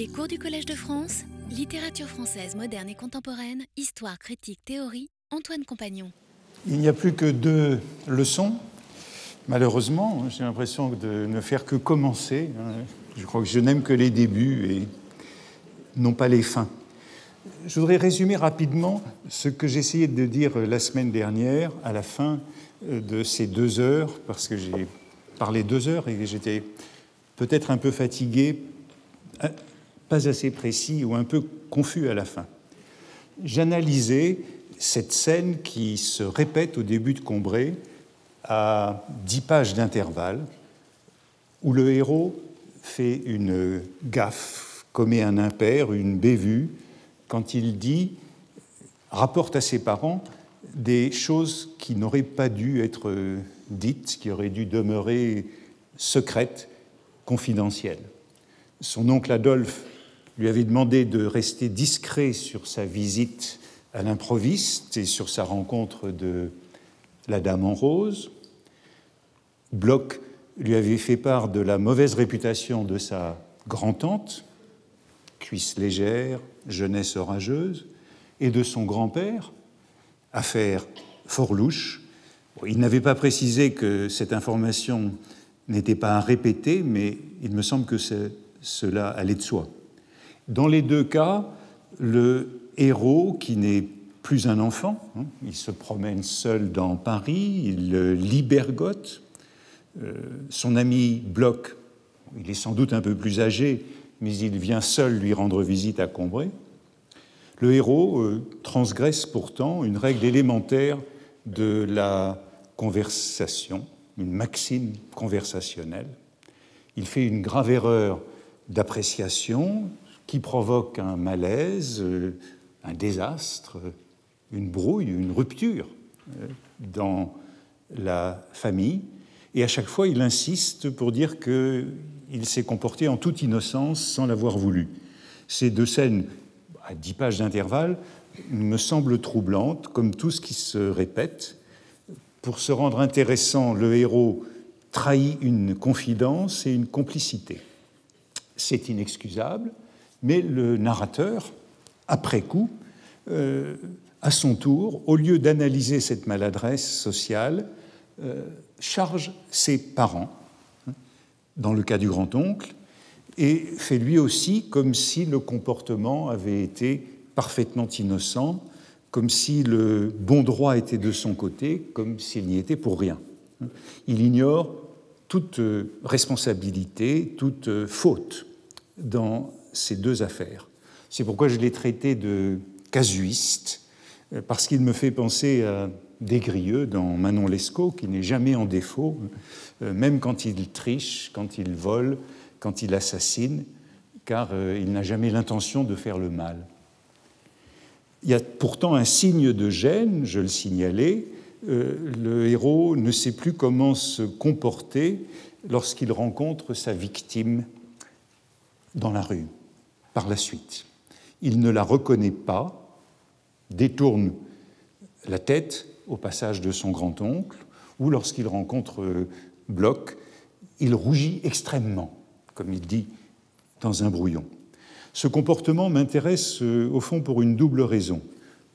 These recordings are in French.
Les cours du Collège de France, littérature française moderne et contemporaine, histoire, critique, théorie, Antoine Compagnon. Il n'y a plus que deux leçons. Malheureusement, j'ai l'impression de ne faire que commencer. Je crois que je n'aime que les débuts et non pas les fins. Je voudrais résumer rapidement ce que j'essayais de dire la semaine dernière à la fin de ces deux heures, parce que j'ai parlé deux heures et j'étais peut-être un peu fatigué, pas assez précis ou un peu confus à la fin. J'analysais cette scène qui se répète au début de Combray à dix pages d'intervalle, où le héros fait une gaffe, commet un impair, une bévue, quand il dit, rapporte à ses parents des choses qui n'auraient pas dû être dites, qui auraient dû demeurer secrètes, confidentielles. Son oncle Adolphe lui avait demandé de rester discret sur sa visite à l'improviste et sur sa rencontre de la Dame en rose. Bloch lui avait fait part de la mauvaise réputation de sa grand-tante, cuisse légère, jeunesse orageuse, et de son grand-père, affaire fort louche. Il n'avait pas précisé que cette information n'était pas à répéter, mais il me semble que cela allait de soi. Dans les deux cas, le héros, qui n'est plus un enfant, hein, il se promène seul dans Paris, il libergote. Euh, son ami Bloch, il est sans doute un peu plus âgé, mais il vient seul lui rendre visite à Combray. Le héros euh, transgresse pourtant une règle élémentaire de la conversation, une maxime conversationnelle. Il fait une grave erreur d'appréciation qui provoque un malaise, euh, un désastre, une brouille, une rupture euh, dans la famille. Et à chaque fois, il insiste pour dire qu'il s'est comporté en toute innocence sans l'avoir voulu. Ces deux scènes, à dix pages d'intervalle, me semblent troublantes, comme tout ce qui se répète. Pour se rendre intéressant, le héros trahit une confidence et une complicité. C'est inexcusable, mais le narrateur, après coup, euh, à son tour, au lieu d'analyser cette maladresse sociale, euh, charge ses parents, hein, dans le cas du grand-oncle, et fait lui aussi comme si le comportement avait été parfaitement innocent, comme si le bon droit était de son côté, comme s'il n'y était pour rien. Il ignore toute responsabilité, toute faute dans ces deux affaires. C'est pourquoi je l'ai traité de casuiste, euh, parce qu'il me fait penser à Desgrieux dans Manon Lescaut, qui n'est jamais en défaut, euh, même quand il triche, quand il vole, quand il assassine, car euh, il n'a jamais l'intention de faire le mal. Il y a pourtant un signe de gêne, je le signalais, le héros ne sait plus comment se comporter lorsqu'il rencontre sa victime dans la rue par la suite. Il ne la reconnaît pas, détourne la tête au passage de son grand-oncle, ou lorsqu'il rencontre euh, Bloch, il rougit extrêmement, comme il dit dans un brouillon. Ce comportement m'intéresse euh, au fond pour une double raison.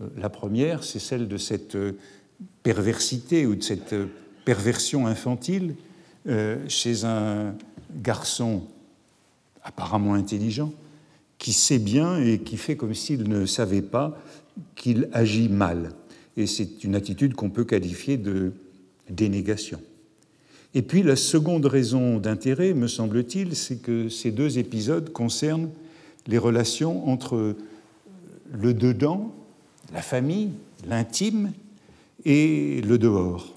Euh, la première, c'est celle de cette perversité ou de cette perversion infantile chez un garçon apparemment intelligent, qui sait bien et qui fait comme s'il ne savait pas qu'il agit mal. Et c'est une attitude qu'on peut qualifier de dénégation. Et puis la seconde raison d'intérêt, me semble-t-il, c'est que ces deux épisodes concernent les relations entre le dedans, la famille, l'intime, et le dehors,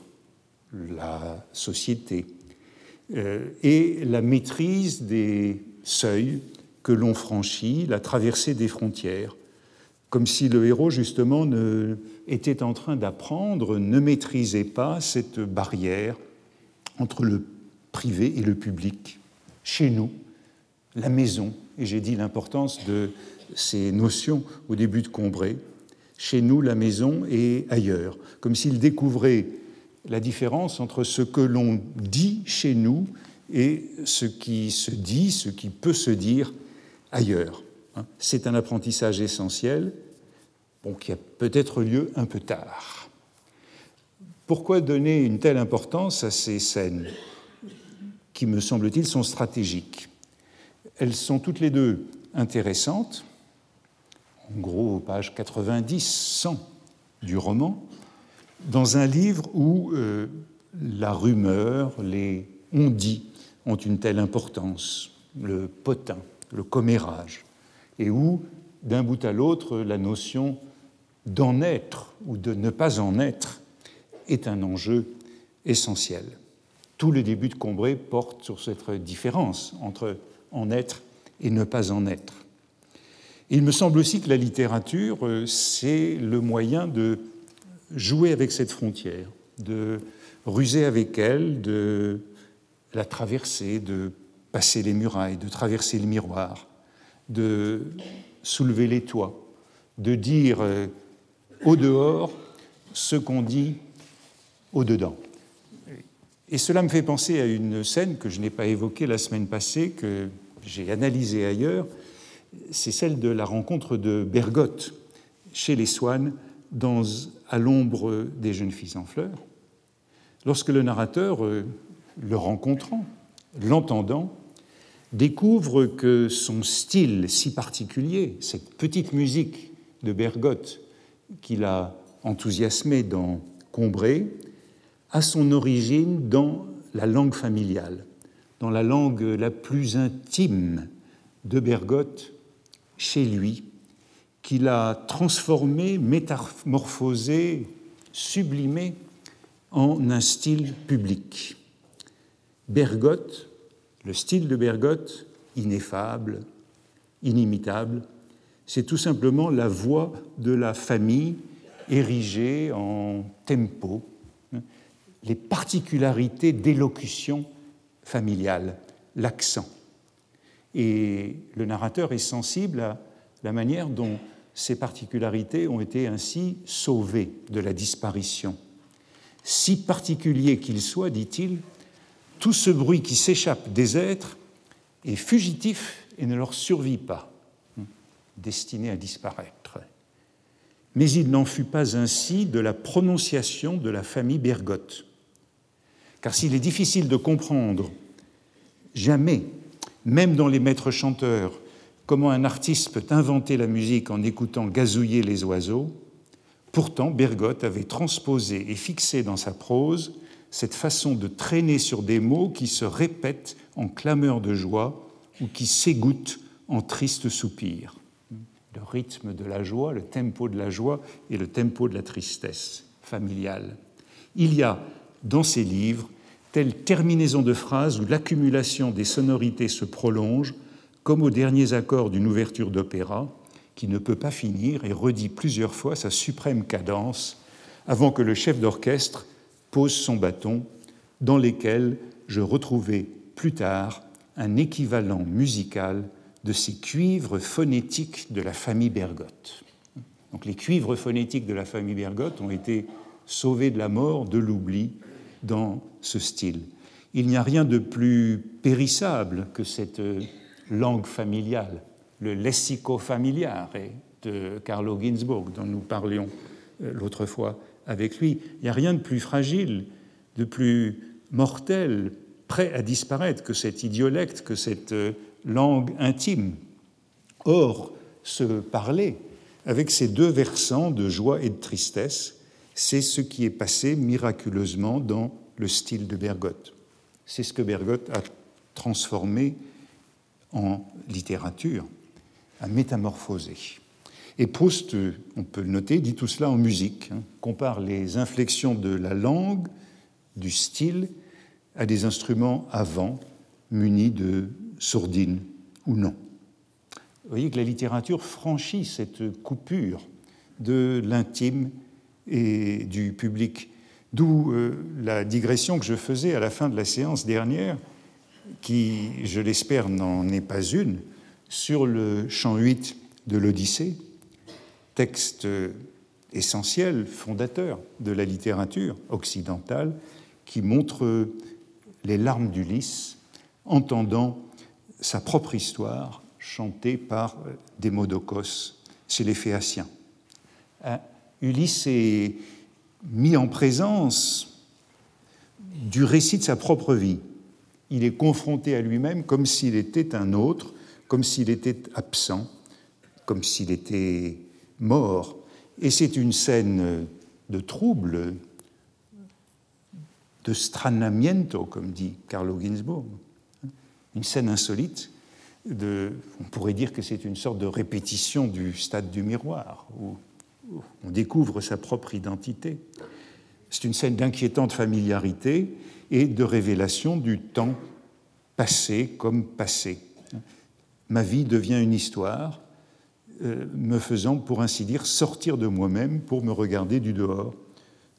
la société, euh, et la maîtrise des seuils que l'on franchit, la traversée des frontières, comme si le héros, justement, ne, était en train d'apprendre, ne maîtrisait pas cette barrière entre le privé et le public. Chez nous, la maison, et j'ai dit l'importance de ces notions au début de Combray, chez nous, la maison et ailleurs, comme s'il découvrait la différence entre ce que l'on dit chez nous et ce qui se dit, ce qui peut se dire ailleurs. Hein. C'est un apprentissage essentiel, qui a peut-être lieu un peu tard. Pourquoi donner une telle importance à ces scènes qui, me semble-t-il, sont stratégiques? Elles sont toutes les deux intéressantes, en gros, page 90, 100 du roman, dans un livre où euh, la rumeur, les on-dit ont une telle importance, le potin, le commérage, et où, d'un bout à l'autre, la notion d'en être ou de ne pas en être est un enjeu essentiel. Tout le début de Combray porte sur cette différence entre en être et ne pas en être. Il me semble aussi que la littérature, euh, c'est le moyen de jouer avec cette frontière, de ruser avec elle, de la traverser, de passer les murailles, de traverser le miroir, de soulever les toits, de dire euh, au dehors ce qu'on dit au dedans. Et cela me fait penser à une scène que je n'ai pas évoquée la semaine passée, que j'ai analysée ailleurs. C'est celle de la rencontre de Bergotte chez les Swann dans, à l'ombre des jeunes filles en fleurs. Lorsque le narrateur, euh, le rencontrant, l'entendant, découvre que son style si particulier, cette petite musique de Bergotte qu'il a enthousiasmé dans Combray, a son origine dans la langue familiale, dans la langue la plus intime de Bergotte chez lui, qu'il a transformé, métamorphosé, sublimé en un style public. Bergotte, le style de Bergotte, ineffable, inimitable, c'est tout simplement la voix de la famille érigée en tempo, les particularités d'élocution familiale, l'accent. Et le narrateur est sensible à la manière dont ces particularités ont été ainsi sauvées de la disparition. Si particulier qu'il soit, dit-il, tout ce bruit qui s'échappe des êtres est fugitif et ne leur survit pas, destiné à disparaître. Mais il n'en fut pas ainsi de la prononciation de la famille Bergotte. Car s'il est difficile de comprendre jamais, même dans les maîtres chanteurs, comment un artiste peut inventer la musique en écoutant gazouiller les oiseaux, pourtant Bergotte avait transposé et fixé dans sa prose cette façon de traîner sur des mots qui se répètent en clameurs de joie ou qui s'égouttent en tristes soupirs. Le rythme de la joie, le tempo de la joie et le tempo de la tristesse familiale. Il y a dans ces livres telle terminaison de phrases où l'accumulation des sonorités se prolonge, comme aux derniers accords d'une ouverture d'opéra, qui ne peut pas finir et redit plusieurs fois sa suprême cadence avant que le chef d'orchestre pose son bâton, dans lesquels je retrouvai plus tard un équivalent musical de ces cuivres phonétiques de la famille Bergotte. Donc les cuivres phonétiques de la famille Bergotte ont été sauvés de la mort, de l'oubli, dans ce style. Il n'y a rien de plus périssable que cette langue familiale, le lessico familiare de Carlo Ginzburg, dont nous parlions euh, l'autre fois avec lui. Il n'y a rien de plus fragile, de plus mortel, prêt à disparaître que cet idiolecte, que cette euh, langue intime. Or, se parler avec ces deux versants de joie et de tristesse, c'est ce qui est passé miraculeusement dans le style de Bergotte. C'est ce que Bergotte a transformé en littérature, a métamorphosé. Et Proust, on peut le noter, dit tout cela en musique, hein, compare les inflexions de la langue, du style, à des instruments avant, munis de sourdines ou non. Vous voyez que la littérature franchit cette coupure de l'intime et du public. D'où euh, la digression que je faisais à la fin de la séance dernière, qui, je l'espère, n'en est pas une, sur le chant 8 de l'Odyssée, texte essentiel, fondateur de la littérature occidentale, qui montre les larmes d'Ulysse, entendant sa propre histoire chanté par Démodocos chez les Phéaciens. Hein, Ulysse est mis en présence du récit de sa propre vie. Il est confronté à lui-même comme s'il était un autre, comme s'il était absent, comme s'il était mort. Et c'est une scène de trouble, de stranamiento, comme dit Carlo Ginzburg, une scène insolite. On pourrait dire que c'est une sorte de répétition du stade du miroir, où on découvre sa propre identité. C'est une scène d'inquiétante familiarité et de révélation du temps passé comme passé. Ma vie devient une histoire, me faisant, pour ainsi dire, sortir de moi-même pour me regarder du dehors,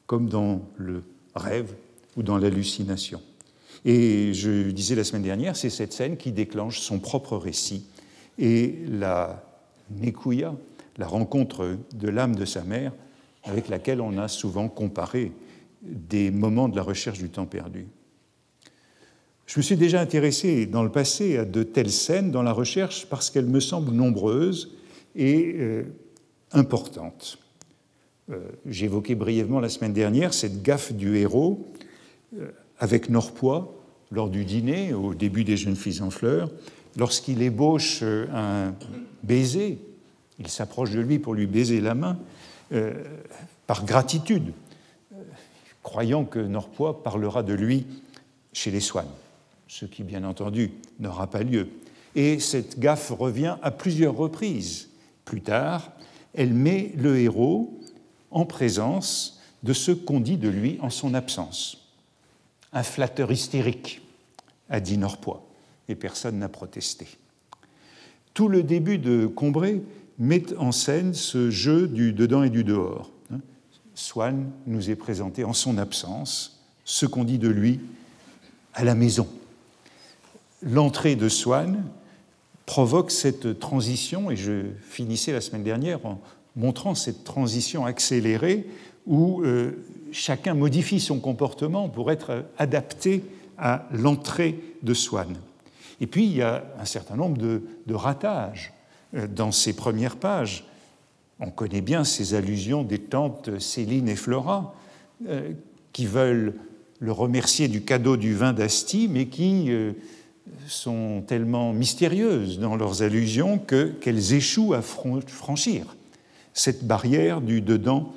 comme dans le rêve ou dans l'hallucination. Et je disais la semaine dernière, c'est cette scène qui déclenche son propre récit. Et la Nekouya, la rencontre de l'âme de sa mère, avec laquelle on a souvent comparé des moments de la recherche du temps perdu. Je me suis déjà intéressé dans le passé à de telles scènes dans la recherche parce qu'elles me semblent nombreuses et euh, importantes. Euh, j'évoquais brièvement la semaine dernière cette gaffe du héros euh, avec Norpois lors du dîner au début des Jeunes filles en fleurs, lorsqu'il ébauche un baiser il s'approche de lui pour lui baiser la main euh, par gratitude, croyant que Norpois parlera de lui chez les Swann, ce qui bien entendu n'aura pas lieu. Et cette gaffe revient à plusieurs reprises. Plus tard, elle met le héros en présence de ce qu'on dit de lui en son absence. Un flatteur hystérique, a dit Norpois, et personne n'a protesté. Tout le début de Combray met en scène ce jeu du dedans et du dehors. Swann nous est présenté en son absence, ce qu'on dit de lui à la maison. L'entrée de Swann provoque cette transition, et je finissais la semaine dernière en montrant cette transition accélérée où euh, chacun modifie son comportement pour être adapté à l'entrée de Swann. Et puis il y a un certain nombre de, ratages euh, dans ses premières pages. On connaît bien ces allusions des tantes Céline et Flora, euh, qui veulent le remercier du cadeau du vin d'Asti, mais qui sont tellement mystérieuses dans leurs allusions qu'elles échouent à franchir cette barrière du dedans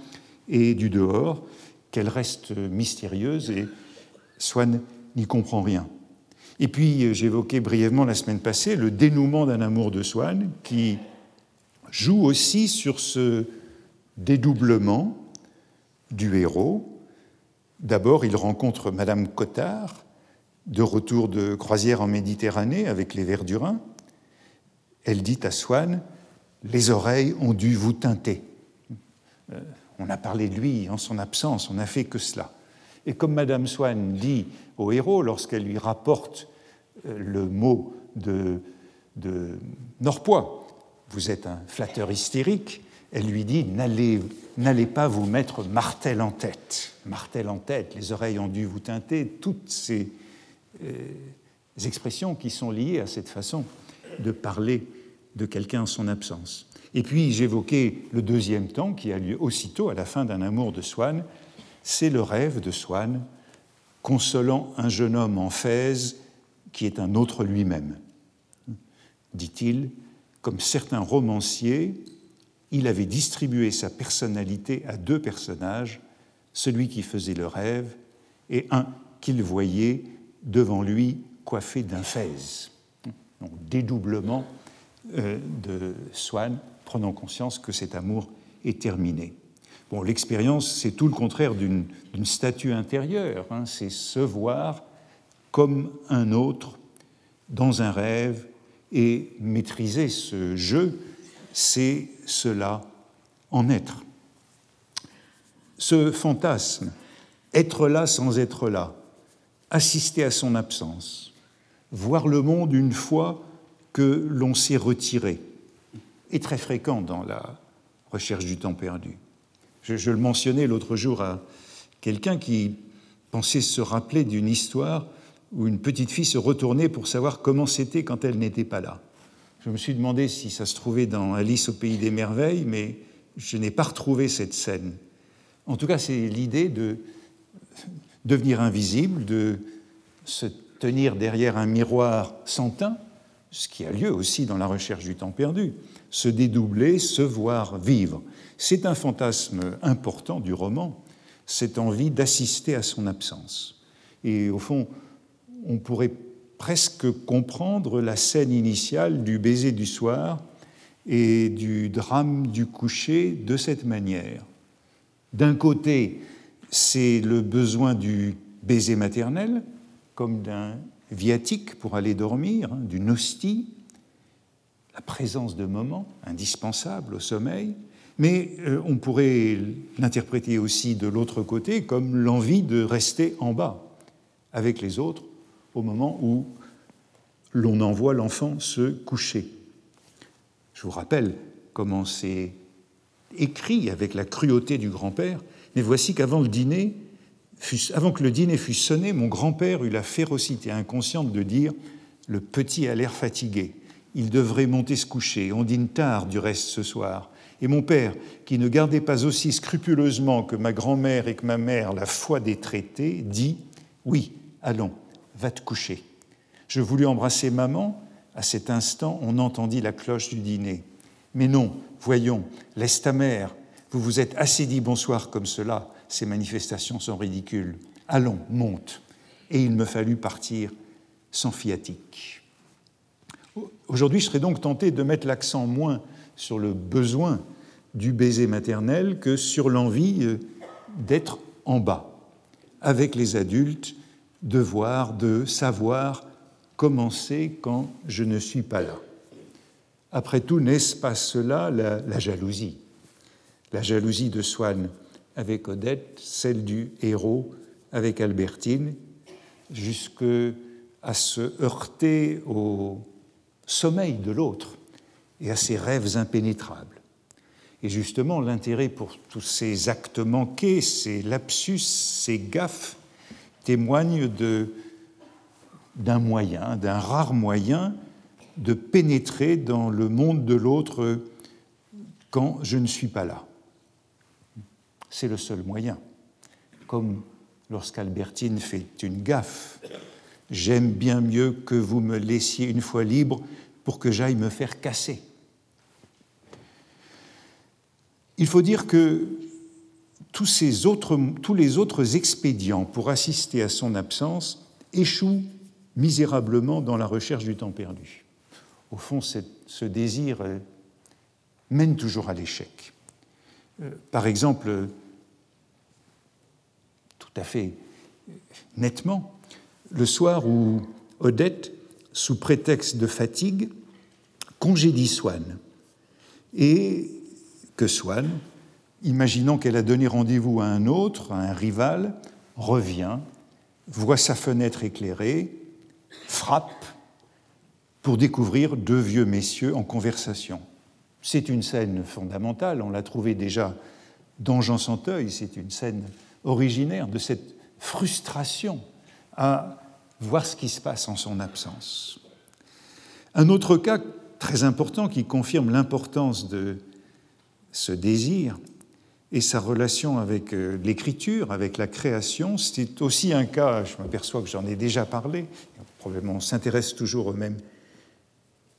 et du dehors, qu'elles restent mystérieuses et Swann n'y comprend rien. Et puis, euh, j'évoquais brièvement la semaine passée le dénouement d'un amour de Swann qui joue aussi sur ce dédoublement du héros. D'abord, il rencontre Madame Cottard, de retour de croisière en Méditerranée avec les Verdurins. Elle dit à Swann Les oreilles ont dû vous teinter. Euh, on a parlé de lui en son absence, on n'a fait que cela. Et comme Madame Swann dit au héros, lorsqu'elle lui rapporte euh, le mot de, de Norpois, vous êtes un flatteur hystérique, elle lui dit N'allez pas vous mettre martel en tête. Martel en tête, les oreilles ont dû vous teinter, toutes ces expressions qui sont liées à cette façon de parler de quelqu'un en son absence. Et puis j'évoquais le deuxième temps qui a lieu aussitôt à la fin d'un amour de Swann, c'est le rêve de Swann consolant un jeune homme en Fès qui est un autre lui-même. Dit-il, comme certains romanciers, il avait distribué sa personnalité à deux personnages, celui qui faisait le rêve et un qu'il voyait devant lui coiffé d'un fez. Donc, dédoublement euh, de Swann, prenant conscience que cet amour est terminé. Bon, l'expérience, c'est tout le contraire d'une statue intérieure, hein. c'est se voir comme un autre dans un rêve et maîtriser ce jeu, c'est cela en être. Ce fantasme, être là sans être là, assister à son absence, voir le monde une fois que l'on s'est retiré, est très fréquent dans la recherche du temps perdu. Je, le mentionnais l'autre jour à quelqu'un qui pensait se rappeler d'une histoire où une petite fille se retournait pour savoir comment c'était quand elle n'était pas là. Je me suis demandé si ça se trouvait dans Alice au pays des merveilles, mais je n'ai pas retrouvé cette scène. En tout cas, c'est l'idée de devenir invisible, de se tenir derrière un miroir sans teint, ce qui a lieu aussi dans la recherche du temps perdu, se dédoubler, se voir vivre. C'est un fantasme important du roman, cette envie d'assister à son absence. Et au fond, on pourrait presque comprendre la scène initiale du baiser du soir et du drame du coucher de cette manière. D'un côté, c'est le besoin du baiser maternel, comme d'un viatique pour aller dormir, hein, d'une hostie, la présence de moments indispensables au sommeil, mais euh, on pourrait l'interpréter aussi de l'autre côté comme l'envie de rester en bas avec les autres au moment où l'on envoie l'enfant se coucher. Je vous rappelle comment c'est écrit avec la cruauté du grand-père, mais voici qu'avant le dîner, avant que le dîner fût sonné, mon grand-père eut la férocité inconsciente de dire Le petit a l'air fatigué, il devrait monter se coucher, on dîne tard du reste ce soir. Et mon père, qui ne gardait pas aussi scrupuleusement que ma grand-mère et que ma mère la foi des traités, dit Oui, allons, va te coucher. Je voulus embrasser maman. À cet instant, on entendit la cloche du dîner. Mais non, voyons, laisse ta mère. Vous vous êtes assez dit bonsoir comme cela. Ces manifestations sont ridicules. Allons, monte. Et il me fallut partir sans fiatique. Aujourd'hui, je serais donc tenté de mettre l'accent moins sur le besoin du baiser maternel que sur l'envie euh, d'être en bas, avec les adultes, de voir, de savoir commencer quand je ne suis pas là. Après tout, n'est-ce pas cela la, la, jalousie? La jalousie de Swann avec Odette, celle du héros avec Albertine, jusque à se heurter au sommeil de l'autre et à ses rêves impénétrables. Et justement, l'intérêt pour tous ces actes manqués, ces lapsus, ces gaffes, témoigne d'un moyen, d'un rare moyen de pénétrer dans le monde de l'autre quand je ne suis pas là. C'est le seul moyen. Comme lorsqu'Albertine fait une gaffe, j'aime bien mieux que vous me laissiez une fois libre pour que j'aille me faire casser. Il faut dire que tous, ces autres, les autres expédients pour assister à son absence échouent misérablement dans la recherche du temps perdu. Au fond, ce désir euh, mène toujours à l'échec. Euh, par exemple, tout à fait nettement, le soir où Odette, sous prétexte de fatigue, congédie Swann et que Swann, imaginant qu'elle a donné rendez-vous à un autre, à un rival, revient, voit sa fenêtre éclairée, frappe pour découvrir deux vieux messieurs en conversation. C'est une scène fondamentale, on l'a trouvée déjà dans Jean Santeuil, c'est une scène originaire de cette frustration à voir ce qui se passe en son absence. Un autre cas très important qui confirme l'importance de ce désir et sa relation avec euh, l'écriture, avec la création. C'est aussi un cas, je m'aperçois que j'en ai déjà parlé, probablement on s'intéresse toujours aux mêmes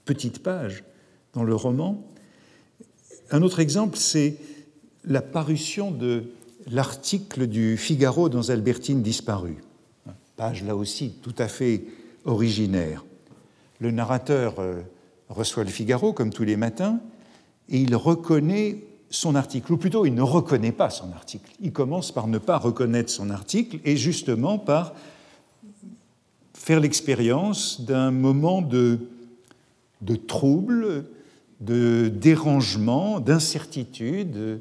petites pages dans le roman. Un autre exemple, c'est la parution de l'article du Figaro dans Albertine disparue. Page là aussi tout à fait originaire. Le narrateur euh, reçoit le Figaro comme tous les matins et il reconnaît son article, ou plutôt il ne reconnaît pas son article. Il commence par ne pas reconnaître son article et justement par faire l'expérience d'un moment de, de trouble, de dérangement, d'incertitude,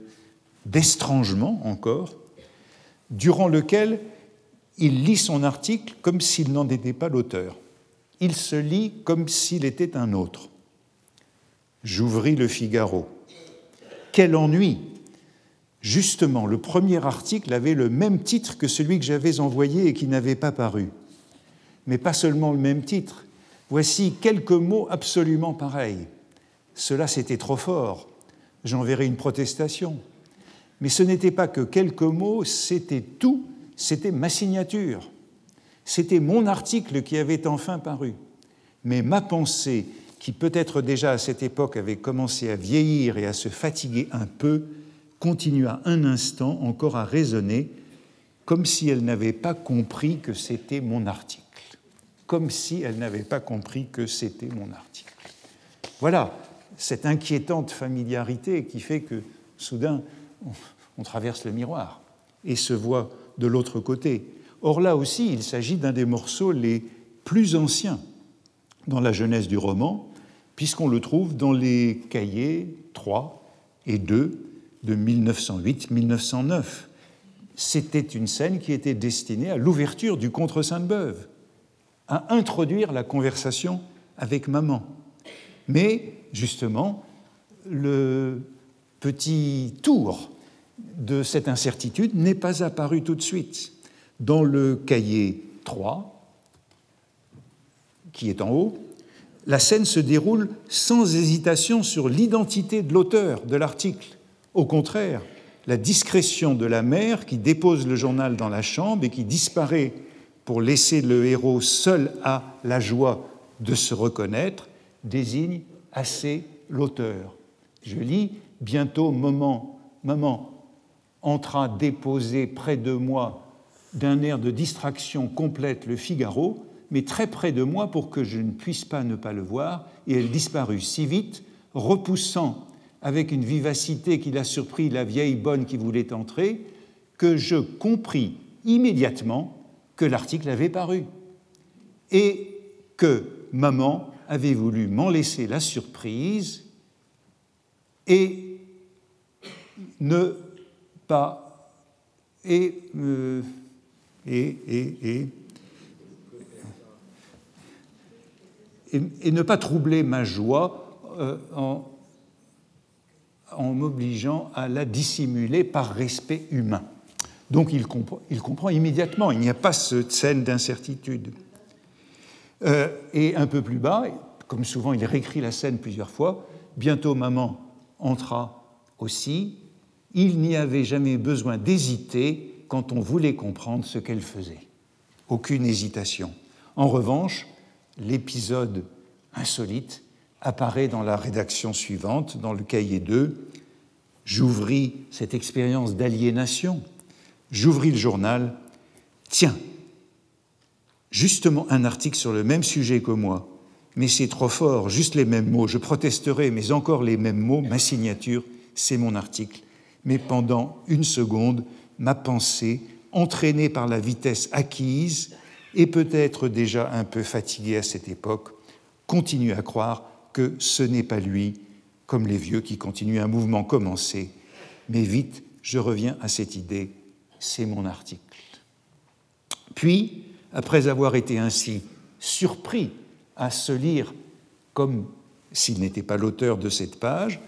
d'estrangement encore, durant lequel il lit son article comme s'il n'en était pas l'auteur. Il se lit comme s'il était un autre. J'ouvris le Figaro. Quel ennui Justement, le premier article avait le même titre que celui que j'avais envoyé et qui n'avait pas paru. Mais pas seulement le même titre. Voici quelques mots absolument pareils. Cela, c'était trop fort. J'enverrai une protestation. Mais ce n'était pas que quelques mots, c'était tout, c'était ma signature. C'était mon article qui avait enfin paru. Mais ma pensée, qui peut-être déjà à cette époque avait commencé à vieillir et à se fatiguer un peu, continua un instant encore à raisonner, comme si elle n'avait pas compris que c'était mon article. Comme si elle n'avait pas compris que c'était mon article. Voilà cette inquiétante familiarité qui fait que soudain on traverse le miroir et se voit de l'autre côté. Or là aussi, il s'agit d'un des morceaux les plus anciens dans la jeunesse du roman, puisqu'on le trouve dans les cahiers 3 et 2 de 1908-1909. C'était une scène qui était destinée à l'ouverture du Contre Sainte-Beuve, à introduire la conversation avec maman. Mais justement, le petit tour de cette incertitude n'est pas apparu tout de suite. Dans le cahier 3, qui est en haut, la scène se déroule sans hésitation sur l'identité de l'auteur de l'article. Au contraire, la discrétion de la mère qui dépose le journal dans la chambre et qui disparaît pour laisser le héros seul à la joie de se reconnaître désigne assez l'auteur. Je lis bientôt moment, maman entra déposer près de moi d'un air de distraction complète le Figaro, mais très près de moi pour que je ne puisse pas ne pas le voir, et elle disparut si vite, repoussant avec une vivacité qui l'a surpris la vieille bonne qui voulait entrer, que je compris immédiatement que l'article avait paru et que maman avait voulu m'en laisser la surprise et ne pas. Et, euh, et, et, et, ne pas troubler ma joie euh, en, m'obligeant à la dissimuler par respect humain. Donc il, il comprend immédiatement, il n'y a pas cette scène d'incertitude. Euh, et un peu plus bas, comme souvent il réécrit la scène plusieurs fois, bientôt maman entra aussi, il n'y avait jamais besoin d'hésiter quand on voulait comprendre ce qu'elle faisait. Aucune hésitation. En revanche, l'épisode insolite apparaît dans la rédaction suivante, dans le cahier 2. J'ouvris cette expérience d'aliénation, j'ouvris le journal. Tiens, justement un article sur le même sujet que moi, mais c'est trop fort, juste les mêmes mots, je protesterai, mais encore les mêmes mots, ma signature, c'est mon article. Mais pendant une seconde, ma pensée, entraînée par la vitesse acquise, et peut-être déjà un peu fatiguée à cette époque, continue à croire que ce n'est pas lui, comme les vieux qui continuent un mouvement commencé. Mais vite, je reviens à cette idée, c'est mon article. Puis, après avoir été ainsi surpris à se lire comme s'il n'était pas l'auteur de cette page,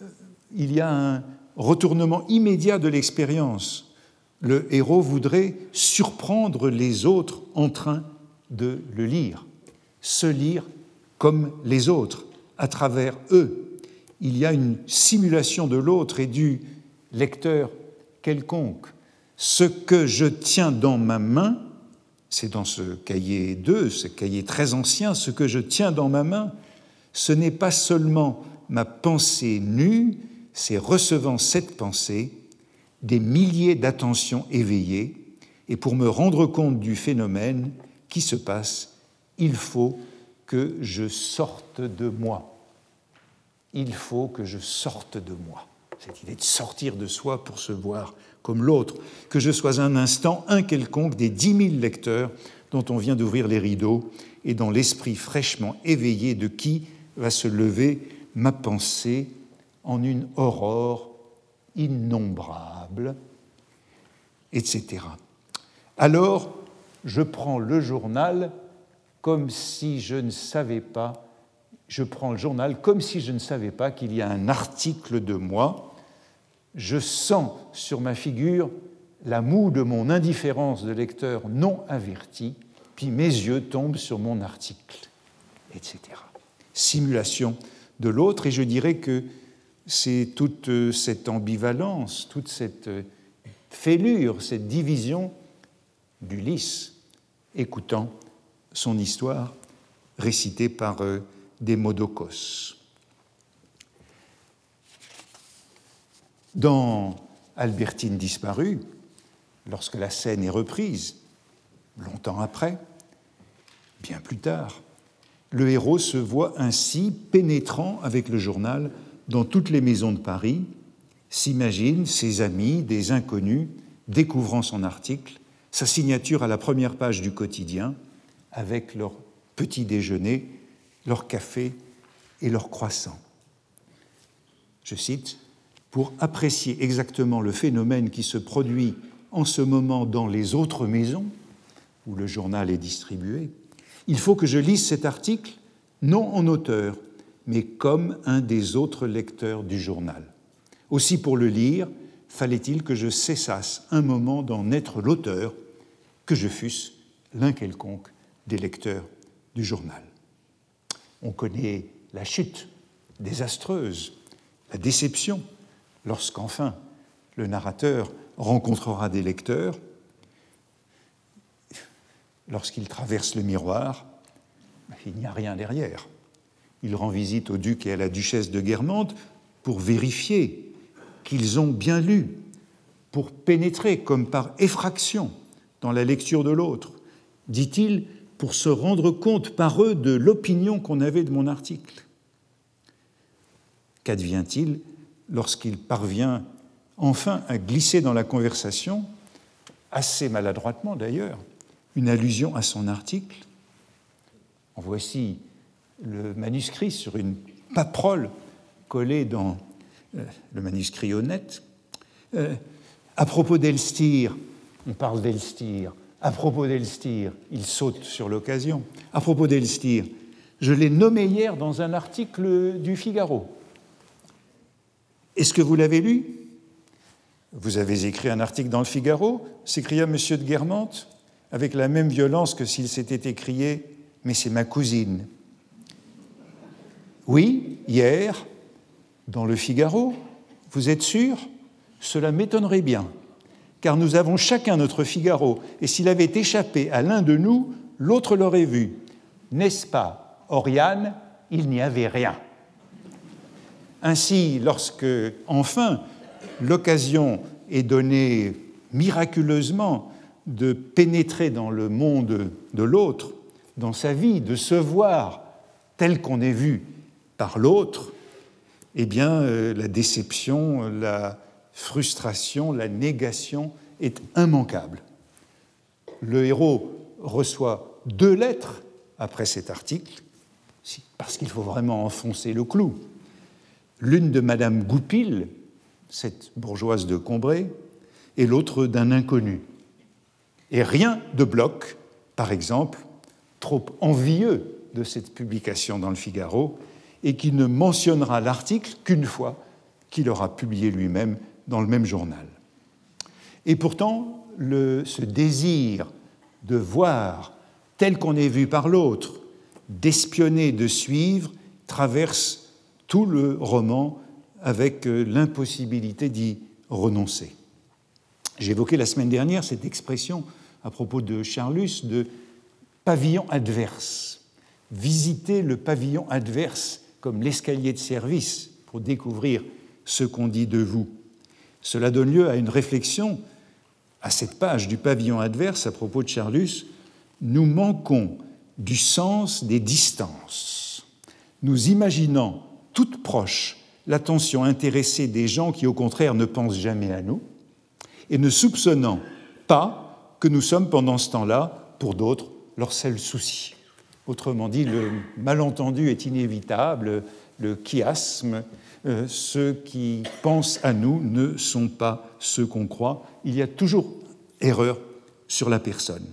euh, il y a un retournement immédiat de l'expérience. Le héros voudrait surprendre les autres en train de le lire, se lire comme les autres, à travers eux. Il y a une simulation de l'autre et du lecteur quelconque. Ce que je tiens dans ma main, c'est dans ce cahier 2, ce cahier très ancien, ce que je tiens dans ma main, ce n'est pas seulement ma pensée nue, c'est recevant cette pensée des milliers d'attentions éveillées, et pour me rendre compte du phénomène qui se passe, il faut que je sorte de moi. Il faut que je sorte de moi. Cette idée de sortir de soi pour se voir comme l'autre, que je sois un instant un quelconque des dix mille lecteurs dont on vient d'ouvrir les rideaux et dans l'esprit fraîchement éveillé de qui va se lever ma pensée en une aurore innombrable, etc. Alors, je prends le journal comme si je ne savais pas, je prends le journal comme si je ne savais pas qu'il y a un article de moi. Je sens sur ma figure la moue de mon indifférence de lecteur non averti, puis mes yeux tombent sur mon article. etc. Simulation de l'autre, et je dirais que c'est toute euh, cette ambivalence, toute cette euh, fêlure, cette division d'Ulysse, écoutant son histoire récitée par euh, Démodocos. Dans Albertine disparue, lorsque la scène est reprise, longtemps après, bien plus tard, le héros se voit ainsi pénétrant avec le journal dans toutes les maisons de Paris, s'imagine ses amis, des inconnus, découvrant son article, sa signature à la première page du quotidien, avec leur petit déjeuner, leur café et leur croissant. Je cite, Pour apprécier exactement le phénomène qui se produit en ce moment dans les autres maisons où le journal est distribué, il faut que je lise cet article non en auteur, mais comme un des autres lecteurs du journal. Aussi pour le lire, fallait-il que je cessasse un moment d'en être l'auteur, que je fusse l'un quelconque des lecteurs du journal. On connaît la chute désastreuse, la déception, lorsqu'enfin le narrateur rencontrera des lecteurs, lorsqu'il traverse le miroir, il n'y a rien derrière. Il rend visite au duc et à la duchesse de Guermantes pour vérifier qu'ils ont bien lu, pour pénétrer comme par effraction dans la lecture de l'autre, dit-il, pour se rendre compte par eux de l'opinion qu'on avait de mon article. Qu'advient-il lorsqu'il parvient enfin à glisser dans la conversation, assez maladroitement d'ailleurs, une allusion à son article? En voici le manuscrit sur une paprole collée dans euh, le manuscrit honnête. Euh, à propos d'Elstir, on parle d'Elstir. À propos d'Elstir, il saute sur l'occasion. À propos d'Elstir, je l'ai nommé hier dans un article du Figaro. Est-ce que vous l'avez lu? Vous avez écrit un article dans le Figaro s'écria M. de Guermantes, avec la même violence que s'il s'était écrié Mais c'est ma cousine. Oui, hier, dans le Figaro, vous êtes sûr? Cela m'étonnerait bien, car nous avons chacun notre Figaro, et s'il avait échappé à l'un de nous, l'autre l'aurait vu. N'est-ce pas, Oriane? Il n'y avait rien. Ainsi, lorsque, enfin, l'occasion est donnée miraculeusement de pénétrer dans le monde de l'autre, dans sa vie, de se voir tel qu'on est vu par l'autre, eh bien, euh, la déception, la frustration, la négation est immanquable. Le héros reçoit deux lettres après cet article, parce qu'il faut vraiment enfoncer le clou. L'une de Madame Goupil, cette bourgeoise de Combray, et l'autre d'un inconnu. Et rien de bloc, par exemple, trop envieux de cette publication dans le Figaro, et qui ne mentionnera l'article qu'une fois qu'il aura publié lui-même dans le même journal. Et pourtant, ce désir de voir tel qu'on est vu par l'autre, d'espionner, de suivre, traverse tout le roman avec euh, l'impossibilité d'y renoncer. J'évoquais la semaine dernière cette expression à propos de Charlus de pavillon adverse. Visiter le pavillon adverse comme l'escalier de service pour découvrir ce qu'on dit de vous. Cela donne lieu à une réflexion à cette page du pavillon adverse à propos de Charlus. Nous manquons du sens des distances. Nous imaginons toute proche l'attention intéressée des gens qui, au contraire, ne pensent jamais à nous, et ne soupçonnant pas que nous sommes pendant ce temps-là, pour d'autres, leur seul souci. Autrement dit, le malentendu est inévitable, le chiasme, euh, ceux qui pensent à nous ne sont pas ceux qu'on croit. Il y a toujours erreur sur la personne.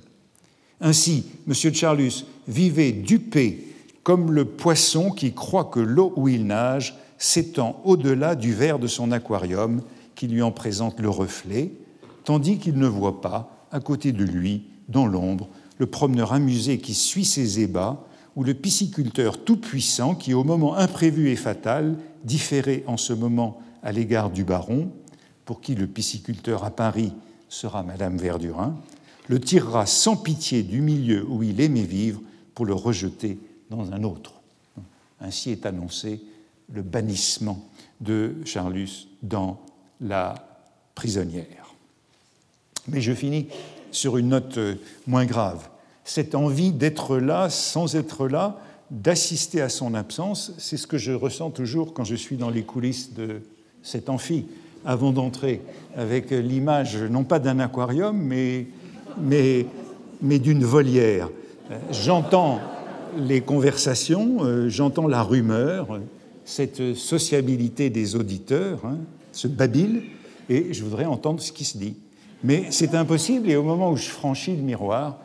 Ainsi, M. Charlus vivait dupé comme le poisson qui croit que l'eau où il nage s'étend au-delà du verre de son aquarium qui lui en présente le reflet, tandis qu'il ne voit pas, à côté de lui, dans l'ombre, le promeneur amusé qui suit ses ébats ou le pisciculteur tout-puissant qui, au moment imprévu et fatal, différait en ce moment à l'égard du baron, pour qui le pisciculteur à Paris sera Madame Verdurin, le tirera sans pitié du milieu où il aimait vivre pour le rejeter dans un autre. Ainsi est annoncé le bannissement de Charlus dans la prisonnière. Mais je finis sur une note euh, moins grave. Cette envie d'être là sans être là, d'assister à son absence, c'est ce que je ressens toujours quand je suis dans les coulisses de cet amphi, avant d'entrer, avec l'image non pas d'un aquarium, mais, mais, mais d'une volière. J'entends les conversations, euh, j'entends la rumeur, cette sociabilité des auditeurs, hein, ce babil, et je voudrais entendre ce qui se dit. Mais c'est impossible, et au moment où je franchis le miroir,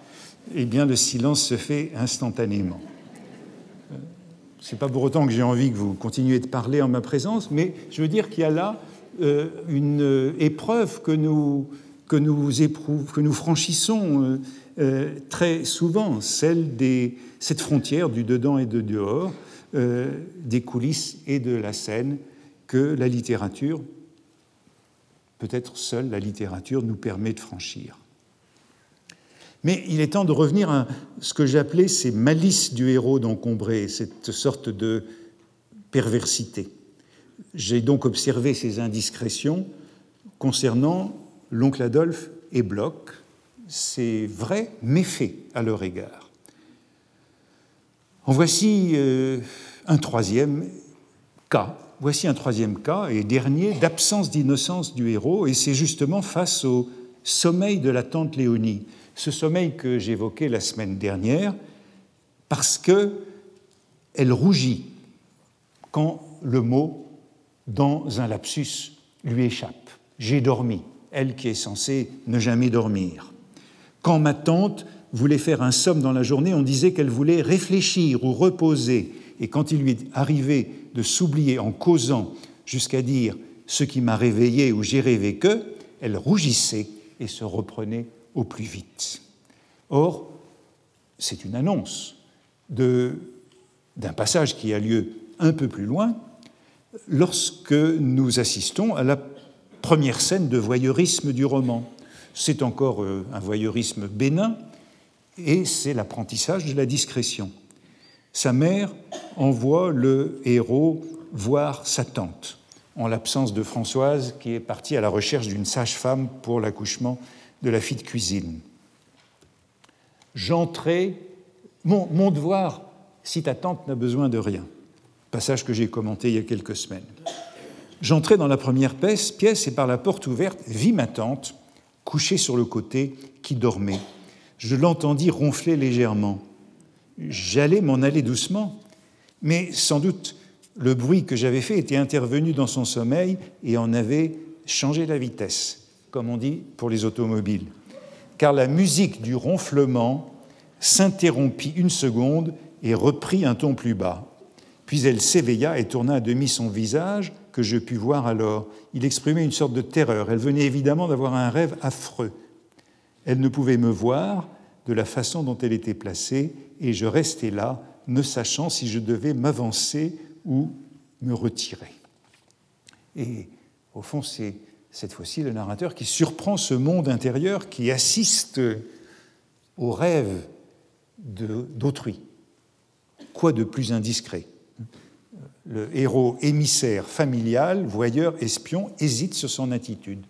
eh bien, le silence se fait instantanément. Ce n'est pas pour autant que j'ai envie que vous continuiez de parler en ma présence, mais je veux dire qu'il y a là euh, une épreuve que nous, que nous, que nous franchissons euh, euh, très souvent, celle des, cette frontière du dedans et de dehors, des coulisses et de la scène que la littérature, peut-être seule la littérature, nous permet de franchir. Mais il est temps de revenir à ce que j'appelais ces malices du héros d'Encombré, cette sorte de perversité. J'ai donc observé ces indiscrétions concernant l'oncle Adolphe et Bloch, ces vrais méfaits à leur égard. En voici euh, un troisième cas. Voici un troisième cas et dernier d'absence d'innocence du héros, et c'est justement face au sommeil de la tante Léonie, ce sommeil que j'évoquais la semaine dernière, parce que elle rougit quand le mot dans un lapsus, lui échappe. J'ai dormi, elle qui est censée ne jamais dormir. Quand ma tante voulait faire un somme dans la journée, on disait qu'elle voulait réfléchir ou reposer, et quand il lui arrivé de s'oublier en causant jusqu'à dire ce qui m'a réveillé ou j'ai rêvé que, elle rougissait et se reprenait au plus vite. Or, c'est une annonce d'un passage qui a lieu un peu plus loin, lorsque nous assistons à la première scène de voyeurisme du roman. C'est encore euh, un voyeurisme bénin et c'est l'apprentissage de la discrétion. Sa mère envoie le héros voir sa tante, en l'absence de Françoise qui est partie à la recherche d'une sage-femme pour l'accouchement de la fille de cuisine. J'entrais, mon, devoir, si ta tante n'a besoin de rien passage que j'ai commenté il y a quelques semaines. J'entrai dans la première pièce et par la porte ouverte vis ma tante, couchée sur le côté, qui dormait. Je l'entendis ronfler légèrement. J'allais m'en aller doucement, mais sans doute le bruit que j'avais fait était intervenu dans son sommeil et en avait changé la vitesse, comme on dit pour les automobiles. Car la musique du ronflement s'interrompit une seconde et reprit un ton plus bas. Puis elle s'éveilla et tourna à demi son visage, que je pus voir alors. Il exprimait une sorte de terreur. Elle venait évidemment d'avoir un rêve affreux. Elle ne pouvait me voir de la façon dont elle était placée, et je restais là, ne sachant si je devais m'avancer ou me retirer. Et au fond, c'est cette fois-ci le narrateur qui surprend ce monde intérieur, qui assiste au rêve d'autrui. Quoi de plus indiscret? Le héros émissaire familial, voyeur, espion, hésite sur son attitude.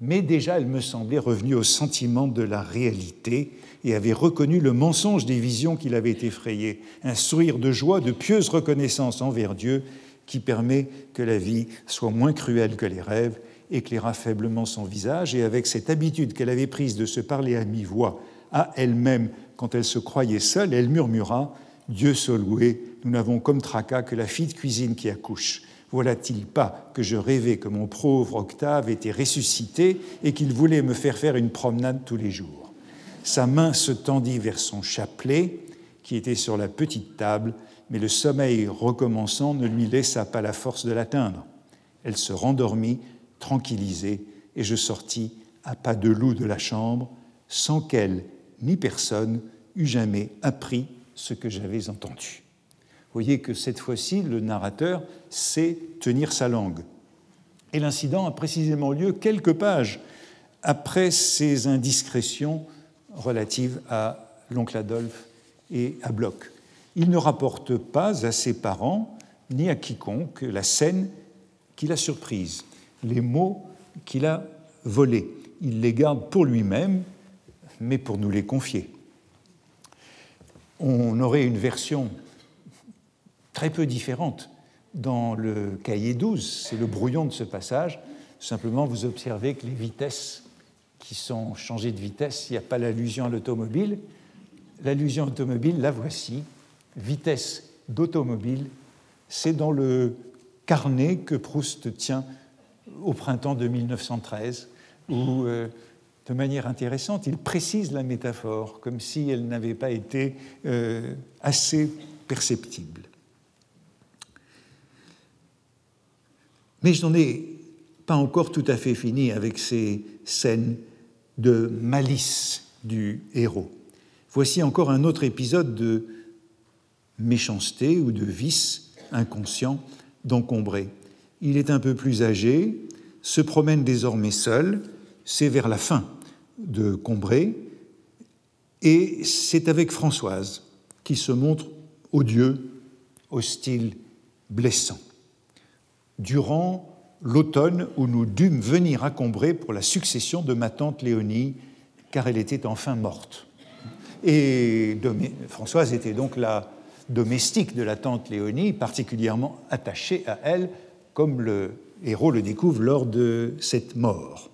Mais déjà, elle me semblait revenue au sentiment de la réalité et avait reconnu le mensonge des visions qu'il avait effrayées, un sourire de joie, de pieuse reconnaissance envers Dieu qui permet que la vie soit moins cruelle que les rêves, éclaira faiblement son visage, et avec cette habitude qu'elle avait prise de se parler à mi-voix à elle-même quand elle se croyait seule, elle murmura Dieu soit loué, nous n'avons comme tracas que la fille de cuisine qui accouche. Voilà-t-il pas que je rêvais que mon pauvre Octave était ressuscité et qu'il voulait me faire faire une promenade tous les jours? Sa main se tendit vers son chapelet qui était sur la petite table, mais le sommeil recommençant ne lui laissa pas la force de l'atteindre. Elle se rendormit, tranquillisée, et je sortis à pas de loup de la chambre, sans qu'elle ni personne eût jamais appris ce que j'avais entendu. Vous voyez que cette fois-ci, le narrateur sait tenir sa langue. Et l'incident a précisément lieu quelques pages après ces indiscrétions relatives à l'oncle Adolphe et à Bloch. Il ne rapporte pas à ses parents ni à quiconque la scène qui l'a surprise, les mots qu'il a volés. Il les garde pour lui-même, mais pour nous les confier. On aurait une version très peu différente dans le cahier 12, c'est le brouillon de ce passage. Simplement, vous observez que les vitesses qui sont changées de vitesse, il n'y a pas l'allusion à l'automobile. L'allusion automobile, la voici. Vitesse d'automobile, c'est dans le carnet que Proust tient au printemps de 1913, où, euh, de manière intéressante, il précise la métaphore, comme si elle n'avait pas été euh, assez perceptible. Mais je n'en ai pas encore tout à fait fini avec ces scènes de malice du héros. Voici encore un autre épisode de méchanceté ou de vice inconscient d'encombrer. Il est un peu plus âgé, se promène désormais seul, c'est vers la fin de Combray, et c'est avec Françoise qui se montre odieux, hostile, blessant durant l'automne où nous dûmes venir à Combray pour la succession de ma tante Léonie, car elle était enfin morte. Et Françoise était donc la domestique de la tante Léonie, particulièrement attachée à elle, comme le héros le découvre lors de cette mort.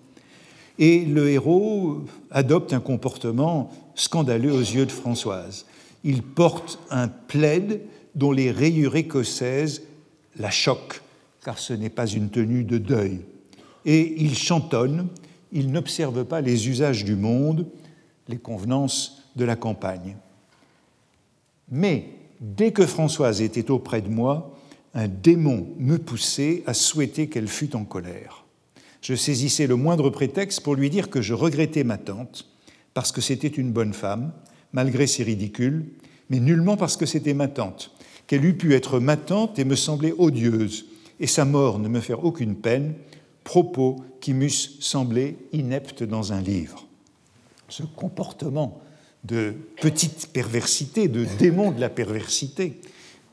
Et le héros adopte un comportement scandaleux aux yeux de Françoise. Il porte un plaid dont les rayures écossaises la choquent car ce n'est pas une tenue de deuil. Et il chantonne, il n'observe pas les usages du monde, les convenances de la campagne. Mais dès que Françoise était auprès de moi, un démon me poussait à souhaiter qu'elle fût en colère. Je saisissais le moindre prétexte pour lui dire que je regrettais ma tante, parce que c'était une bonne femme, malgré ses ridicules, mais nullement parce que c'était ma tante, qu'elle eût pu être ma tante et me semblait odieuse, et sa mort ne me faire aucune peine, propos qui m'eussent semblé ineptes dans un livre. Ce comportement de petite perversité, de démon de la perversité,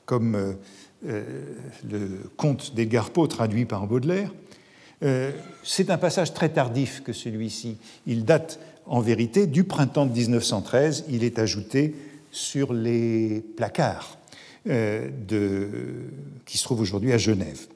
comme euh, euh, le conte Garpeaux traduit par Baudelaire, euh, c'est un passage très tardif que celui-ci. Il date en vérité du printemps de 1913. Il est ajouté sur les placards de, qui se trouvent aujourd'hui à Genève.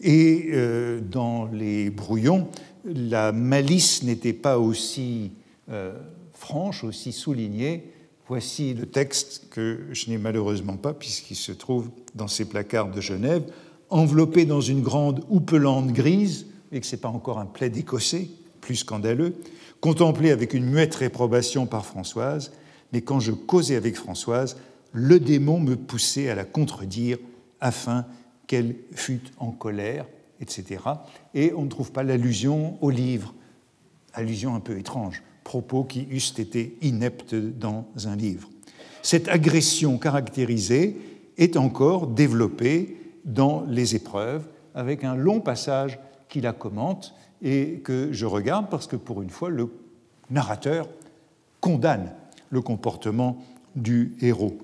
Et euh, dans les brouillons, la malice n'était pas aussi euh, franche, aussi soulignée. Voici le texte que je n'ai malheureusement pas, puisqu'il se trouve dans ces placards de Genève, enveloppé dans une grande houppelande grise, et que ce n'est pas encore un plaid écossais, plus scandaleux, contemplé avec une muette réprobation par Françoise, mais quand je causais avec Françoise, le démon me poussait à la contredire afin qu'elle fut en colère, etc. Et on ne trouve pas l'allusion au livre, allusion un peu étrange, propos qui eussent été ineptes dans un livre. Cette agression caractérisée est encore développée dans les épreuves, avec un long passage qui la commente et que je regarde parce que pour une fois, le narrateur condamne le comportement du héros.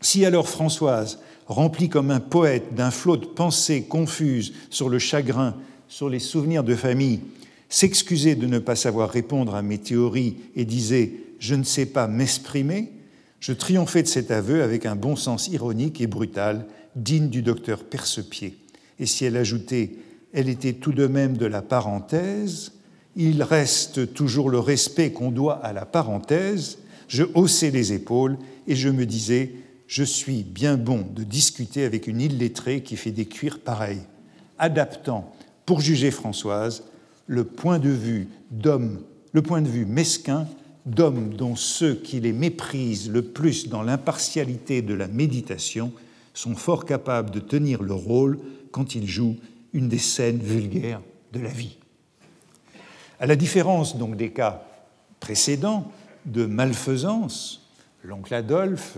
Si alors Françoise rempli comme un poète d'un flot de pensées confuses sur le chagrin, sur les souvenirs de famille, s'excusait de ne pas savoir répondre à mes théories et disait Je ne sais pas m'exprimer, je triomphais de cet aveu avec un bon sens ironique et brutal, digne du docteur Percepied. Et si elle ajoutait Elle était tout de même de la parenthèse, il reste toujours le respect qu'on doit à la parenthèse, je haussais les épaules et je me disais je suis bien bon de discuter avec une illettrée qui fait des cuirs pareils, adaptant, pour juger Françoise, le point de vue d'homme, le point de vue mesquin d'hommes dont ceux qui les méprisent le plus dans l'impartialité de la méditation sont fort capables de tenir le rôle quand ils jouent une des scènes vulgaires de la vie. À la différence donc des cas précédents de malfaisance, l'oncle Adolphe,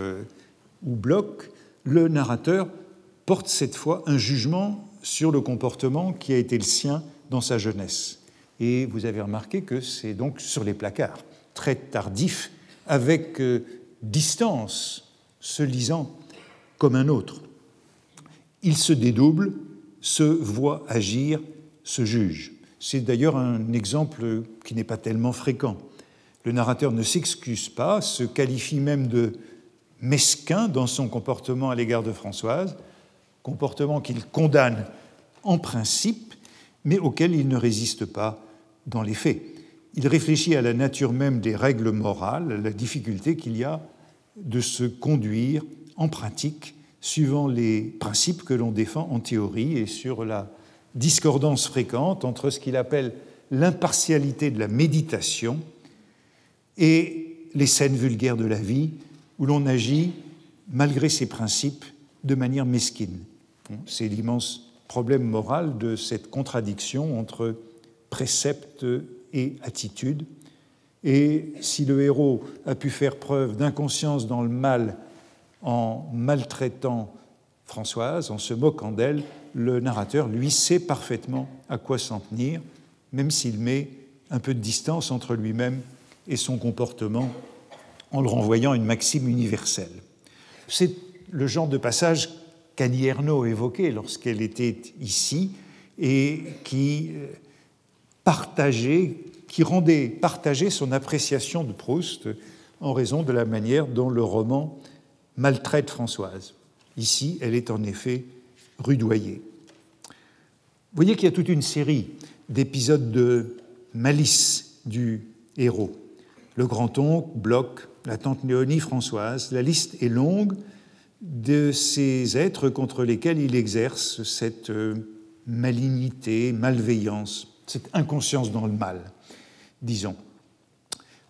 ou Bloch, le narrateur porte cette fois un jugement sur le comportement qui a été le sien dans sa jeunesse. Et vous avez remarqué que c'est donc sur les placards, très tardif, avec euh, distance, se lisant comme un autre. Il se dédouble, se voit agir, se juge. C'est d'ailleurs un exemple qui n'est pas tellement fréquent. Le narrateur ne s'excuse pas, se qualifie même de mesquin dans son comportement à l'égard de Françoise, comportement qu'il condamne en principe, mais auquel il ne résiste pas dans les faits. Il réfléchit à la nature même des règles morales, à la difficulté qu'il y a de se conduire en pratique suivant les principes que l'on défend en théorie et sur la discordance fréquente entre ce qu'il appelle l'impartialité de la méditation et les scènes vulgaires de la vie où l'on agit malgré ses principes de manière mesquine. C'est l'immense problème moral de cette contradiction entre précepte et attitude. Et si le héros a pu faire preuve d'inconscience dans le mal en maltraitant Françoise, en se moquant d'elle, le narrateur, lui, sait parfaitement à quoi s'en tenir, même s'il met un peu de distance entre lui-même et son comportement en le renvoyant à une maxime universelle. C'est le genre de passage qu'Annie Ernaux évoquait lorsqu'elle était ici et qui euh, partageait, qui rendait partagée son appréciation de Proust en raison de la manière dont le roman maltraite Françoise. Ici, elle est en effet rudoyée. Vous voyez qu'il y a toute une série d'épisodes de malice du héros. Le grand-oncle, Bloch, la tante Léonie, Françoise, la liste est longue de ces êtres contre lesquels il exerce cette euh, malignité, malveillance, cette inconscience dans le mal, disons.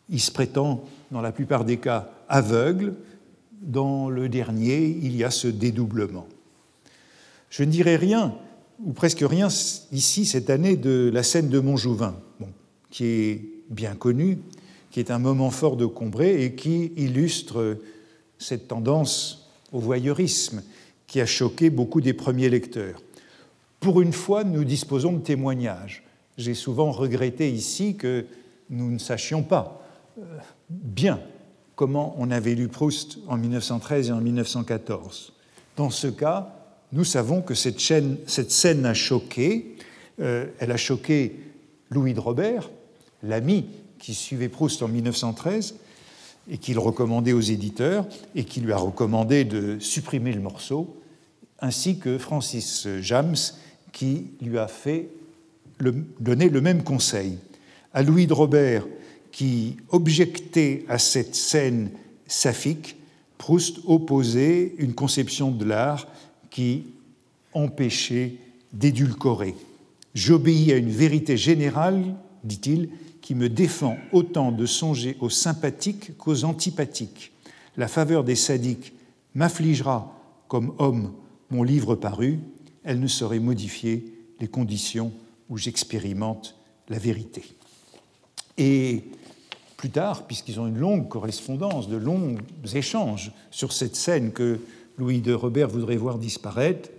Il se prétend, dans la plupart des cas, aveugle. Dans le dernier, il y a ce dédoublement. Je ne dirai rien, ou presque rien, ici, cette année, de la scène de Montjouvin, qui est bien connue, qui est un moment fort de Combray et qui illustre cette tendance au voyeurisme qui a choqué beaucoup des premiers lecteurs. Pour une fois, nous disposons de témoignages. J'ai souvent regretté ici que nous ne sachions pas euh, bien comment on avait lu Proust en 1913 et en 1914. Dans ce cas, nous savons que cette, scène a choqué. Euh, elle a choqué Louis de Robert, l'ami qui suivait Proust en 1913 et qu'il recommandait aux éditeurs et qui lui a recommandé de supprimer le morceau, ainsi que Francis James qui lui a fait donner le même conseil. À Louis de Robert, qui objectait à cette scène saphique, Proust opposait une conception de l'art qui empêchait d'édulcorer. J'obéis à une vérité générale, dit-il, qui me défend autant de songer aux sympathiques qu'aux antipathiques. La faveur des sadiques m'affligera comme homme mon livre paru, elle ne saurait modifier les conditions où j'expérimente la vérité. Et plus tard, puisqu'ils ont une longue correspondance, de longs échanges sur cette scène que Louis de Robert voudrait voir disparaître,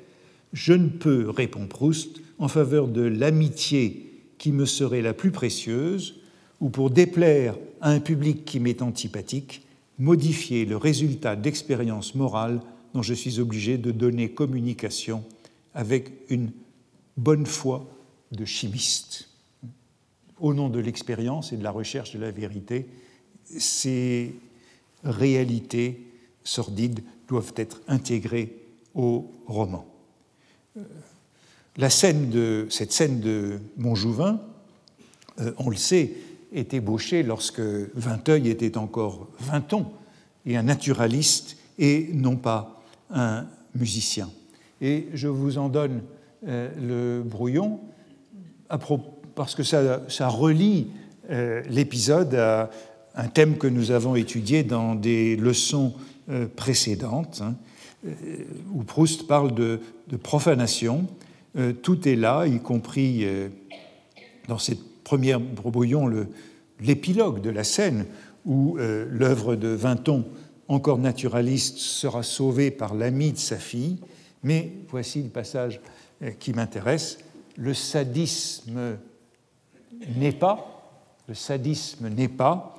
je ne peux, répond Proust, en faveur de l'amitié qui me serait la plus précieuse, ou pour déplaire à un public qui m'est antipathique, modifier le résultat d'expériences morales dont je suis obligé de donner communication avec une bonne foi de chimiste. Au nom de l'expérience et de la recherche de la vérité, ces réalités sordides doivent être intégrées au roman. La scène de, cette scène de Montjouvin, euh, on le sait, est ébauchée lorsque Vinteuil était encore Vinton et un naturaliste et non pas un musicien. Et je vous en donne euh, le brouillon parce que ça, relie euh, l'épisode à un thème que nous avons étudié dans des leçons précédentes, hein, où Proust parle de profanation euh, tout est là, y compris euh, dans cette première brouillon l'épilogue de la scène où euh, l'œuvre de Vinton encore naturaliste, sera sauvé par l'ami de sa fille. Mais voici le passage qui m'intéresse. Le sadisme n'est pas, le sadisme n'est pas,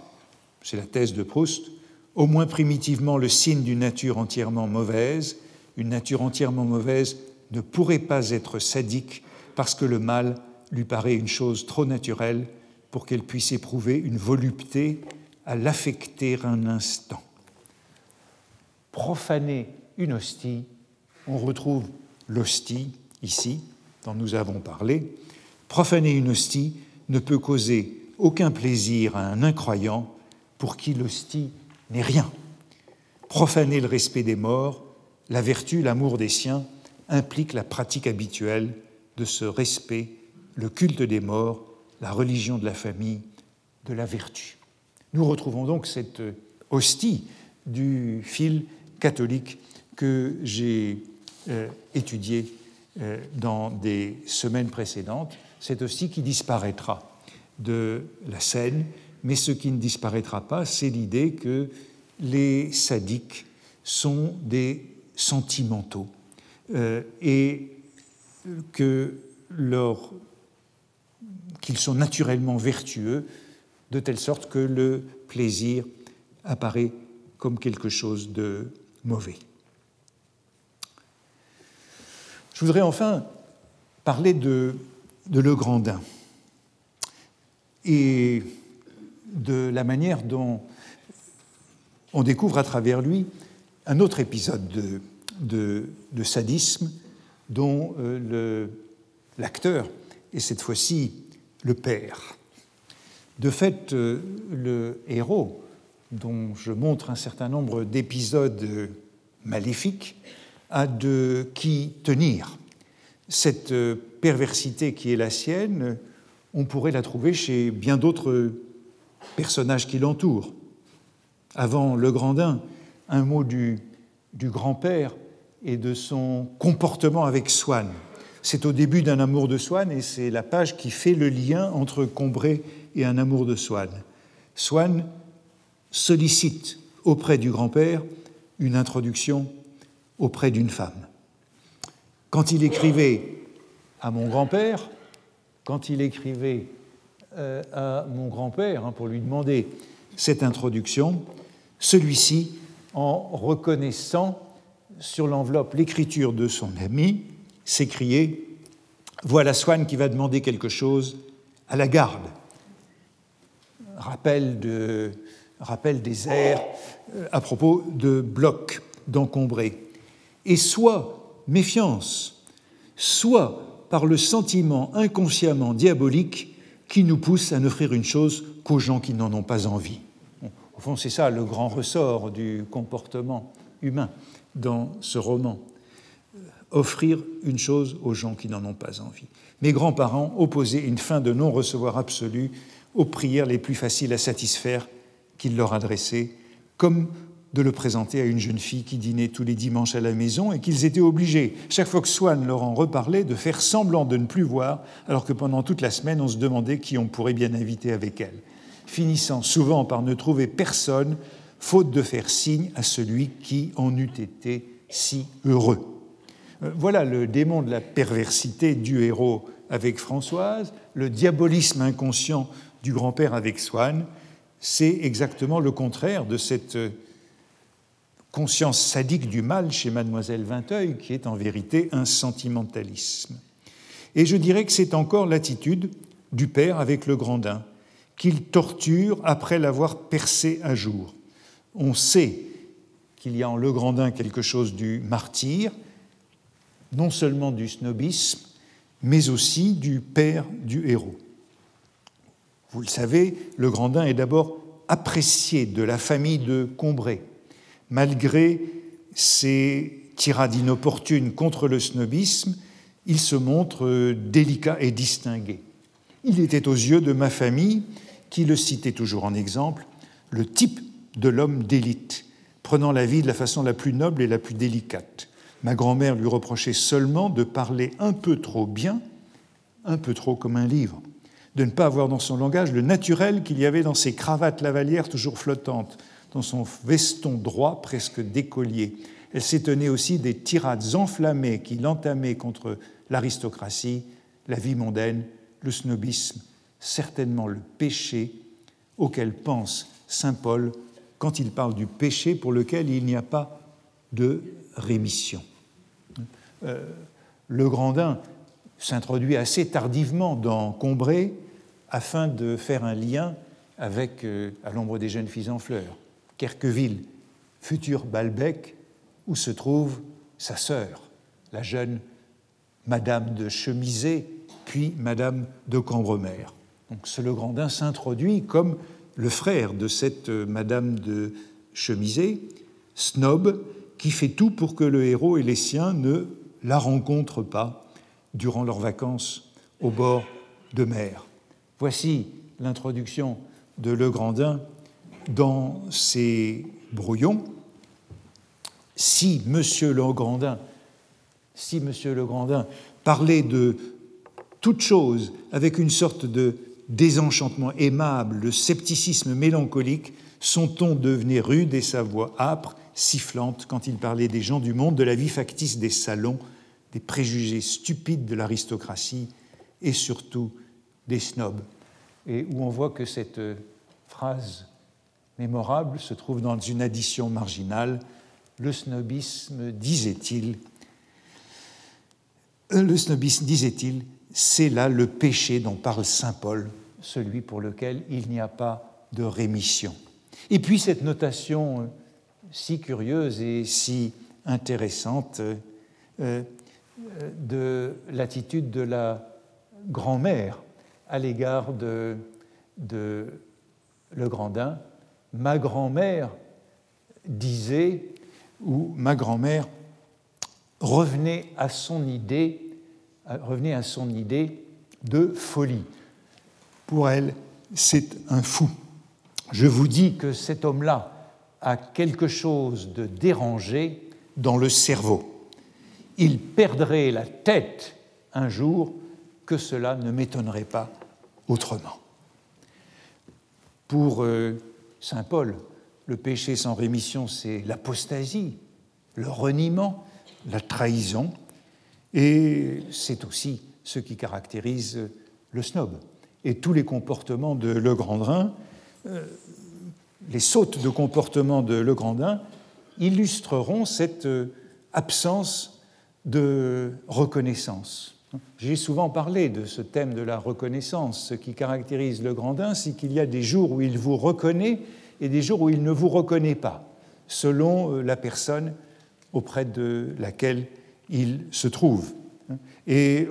c'est la thèse de Proust, au moins primitivement le signe d'une nature entièrement mauvaise. Une nature entièrement mauvaise ne pourrait pas être sadique parce que le mal lui paraît une chose trop naturelle pour qu'elle puisse éprouver une volupté à l'affecter un instant. Profaner une hostie, on retrouve l'hostie ici, dont nous avons parlé. Profaner une hostie ne peut causer aucun plaisir à un incroyant pour qui l'hostie n'est rien. Profaner le respect des morts, la vertu, l'amour des siens, implique la pratique habituelle de ce respect, le culte des morts, la religion de la famille, de la vertu. Nous retrouvons donc cette hostie du fil catholique que j'ai euh, étudié euh, dans des semaines précédentes, cette hostie qui disparaîtra de la scène, mais ce qui ne disparaîtra pas, c'est l'idée que les sadiques sont des sentimentaux et que leur qu'ils sont naturellement vertueux, de telle sorte que le plaisir apparaît comme quelque chose de mauvais. Je voudrais enfin parler de, de Le Grandin et de la manière dont on découvre à travers lui un autre épisode de, de, sadisme dont euh, l'acteur est cette fois-ci le père. De fait, euh, le héros, dont je montre un certain nombre d'épisodes maléfiques, a de qui tenir. Cette euh, perversité qui est la sienne, on pourrait la trouver chez bien d'autres personnages qui l'entourent. Avant Le Grandin, un mot du grand-père et de son comportement avec Swann. C'est au début d'un amour de Swann et c'est la page qui fait le lien entre Combray et un amour de Swann. Swann sollicite auprès du grand-père une introduction auprès d'une femme. Quand il écrivait à mon grand-père, quand il écrivait euh, à mon grand-père hein, pour lui demander cette introduction, celui-ci, en reconnaissant sur l'enveloppe l'écriture de son ami, s'écriait Voilà Swann qui va demander quelque chose à la garde. Rappel, de, rappel des airs euh, à propos de blocs d'encombrés. Et soit méfiance, soit par le sentiment inconsciemment diabolique qui nous pousse à n'offrir une chose qu'aux gens qui n'en ont pas envie. Au fond, c'est ça le grand ressort du comportement humain dans ce roman offrir une chose aux gens qui n'en ont pas envie. Mes grands-parents opposaient une fin de non-recevoir absolue aux prières les plus faciles à satisfaire qu'ils leur adressaient, comme de le présenter à une jeune fille qui dînait tous les dimanches à la maison et qu'ils étaient obligés, chaque fois que Swann leur en reparlait, de faire semblant de ne plus voir, alors que pendant toute la semaine on se demandait qui on pourrait bien inviter avec elle, finissant souvent par ne trouver personne, faute de faire signe à celui qui en eût été si heureux. Euh, voilà le démon de la perversité du héros avec Françoise, le diabolisme inconscient du grand-père avec Swann. C'est exactement le contraire de cette euh, conscience sadique du mal chez mademoiselle Vinteuil, qui est en vérité un sentimentalisme. Et je dirais que c'est encore l'attitude du père avec le Grandin, qu'il torture après l'avoir percé à jour. On sait qu'il y a en Le Grandin quelque chose du martyr, non seulement du snobisme, mais aussi du père du héros. Vous le savez, le Grandin est d'abord apprécié de la famille de Combray, malgré ses tirades inopportunes contre le snobisme, il se montre délicat et distingué. Il était aux yeux de ma famille, qui le citait toujours en exemple, le type de l'homme d'élite, prenant la vie de la façon la plus noble et la plus délicate. Ma grand-mère lui reprochait seulement de parler un peu trop bien, un peu trop comme un livre, de ne pas avoir dans son langage le naturel qu'il y avait dans ses cravates lavalières toujours flottantes, dans son veston droit presque d'écolier. Elle s'étonnait aussi des tirades enflammées qu'il entamait contre l'aristocratie, la vie mondaine, le snobisme, certainement le péché auquel pense Saint Paul quand il parle du péché pour lequel il n'y a pas de rémission. Euh, le Grandin s'introduit assez tardivement dans Combray afin de faire un lien avec, euh, à l'ombre des jeunes filles en fleurs, Kerqueville, futur Balbec, où se trouve sa sœur, la jeune Madame de Chemiset, puis Madame de Cambremer. Donc ce Legrandin s'introduit comme le frère de cette euh, Madame de Chemiset, snob, qui fait tout pour que le héros et les siens ne la rencontrent pas durant leurs vacances au bord de mer. Voici l'introduction de Legrandin dans ses brouillons. Si M. Legrandin, si Monsieur Legrandin parlait de toute chose avec une sorte de désenchantement aimable, le scepticisme mélancolique, son ton devenait rude et sa voix âpre, sifflante quand il parlait des gens du monde, de la vie factice des salons, des préjugés stupides de l'aristocratie et surtout des snobs. Et où on voit que cette phrase mémorable se trouve dans une addition marginale. Le snobisme, disait-il, le snobisme, disait-il, c'est là le péché dont parle Saint Paul, celui pour lequel il n'y a pas de rémission. Et puis cette notation euh, si curieuse et si intéressante euh, euh, de l'attitude de la grand-mère à l'égard de, de le Grandin, ma grand-mère disait, ou ma grand-mère revenait à son idée revenait à son idée de folie. Pour elle, c'est un fou. Je vous dis que cet homme-là a quelque chose de dérangé dans le cerveau. Il perdrait la tête un jour que cela ne m'étonnerait pas autrement. Pour euh, Saint Paul, le péché sans rémission, c'est l'apostasie, le reniement, la trahison, et c'est aussi ce qui caractérise le snob. Et tous les comportements de Le Grandin, euh, les sautes de comportement de Le Grandin, illustreront cette euh, absence de reconnaissance. J'ai souvent parlé de ce thème de la reconnaissance. Ce qui caractérise Le Grandin, c'est qu'il y a des jours où il vous reconnaît et des jours où il ne vous reconnaît pas, selon euh, la personne auprès de laquelle il se trouve. Et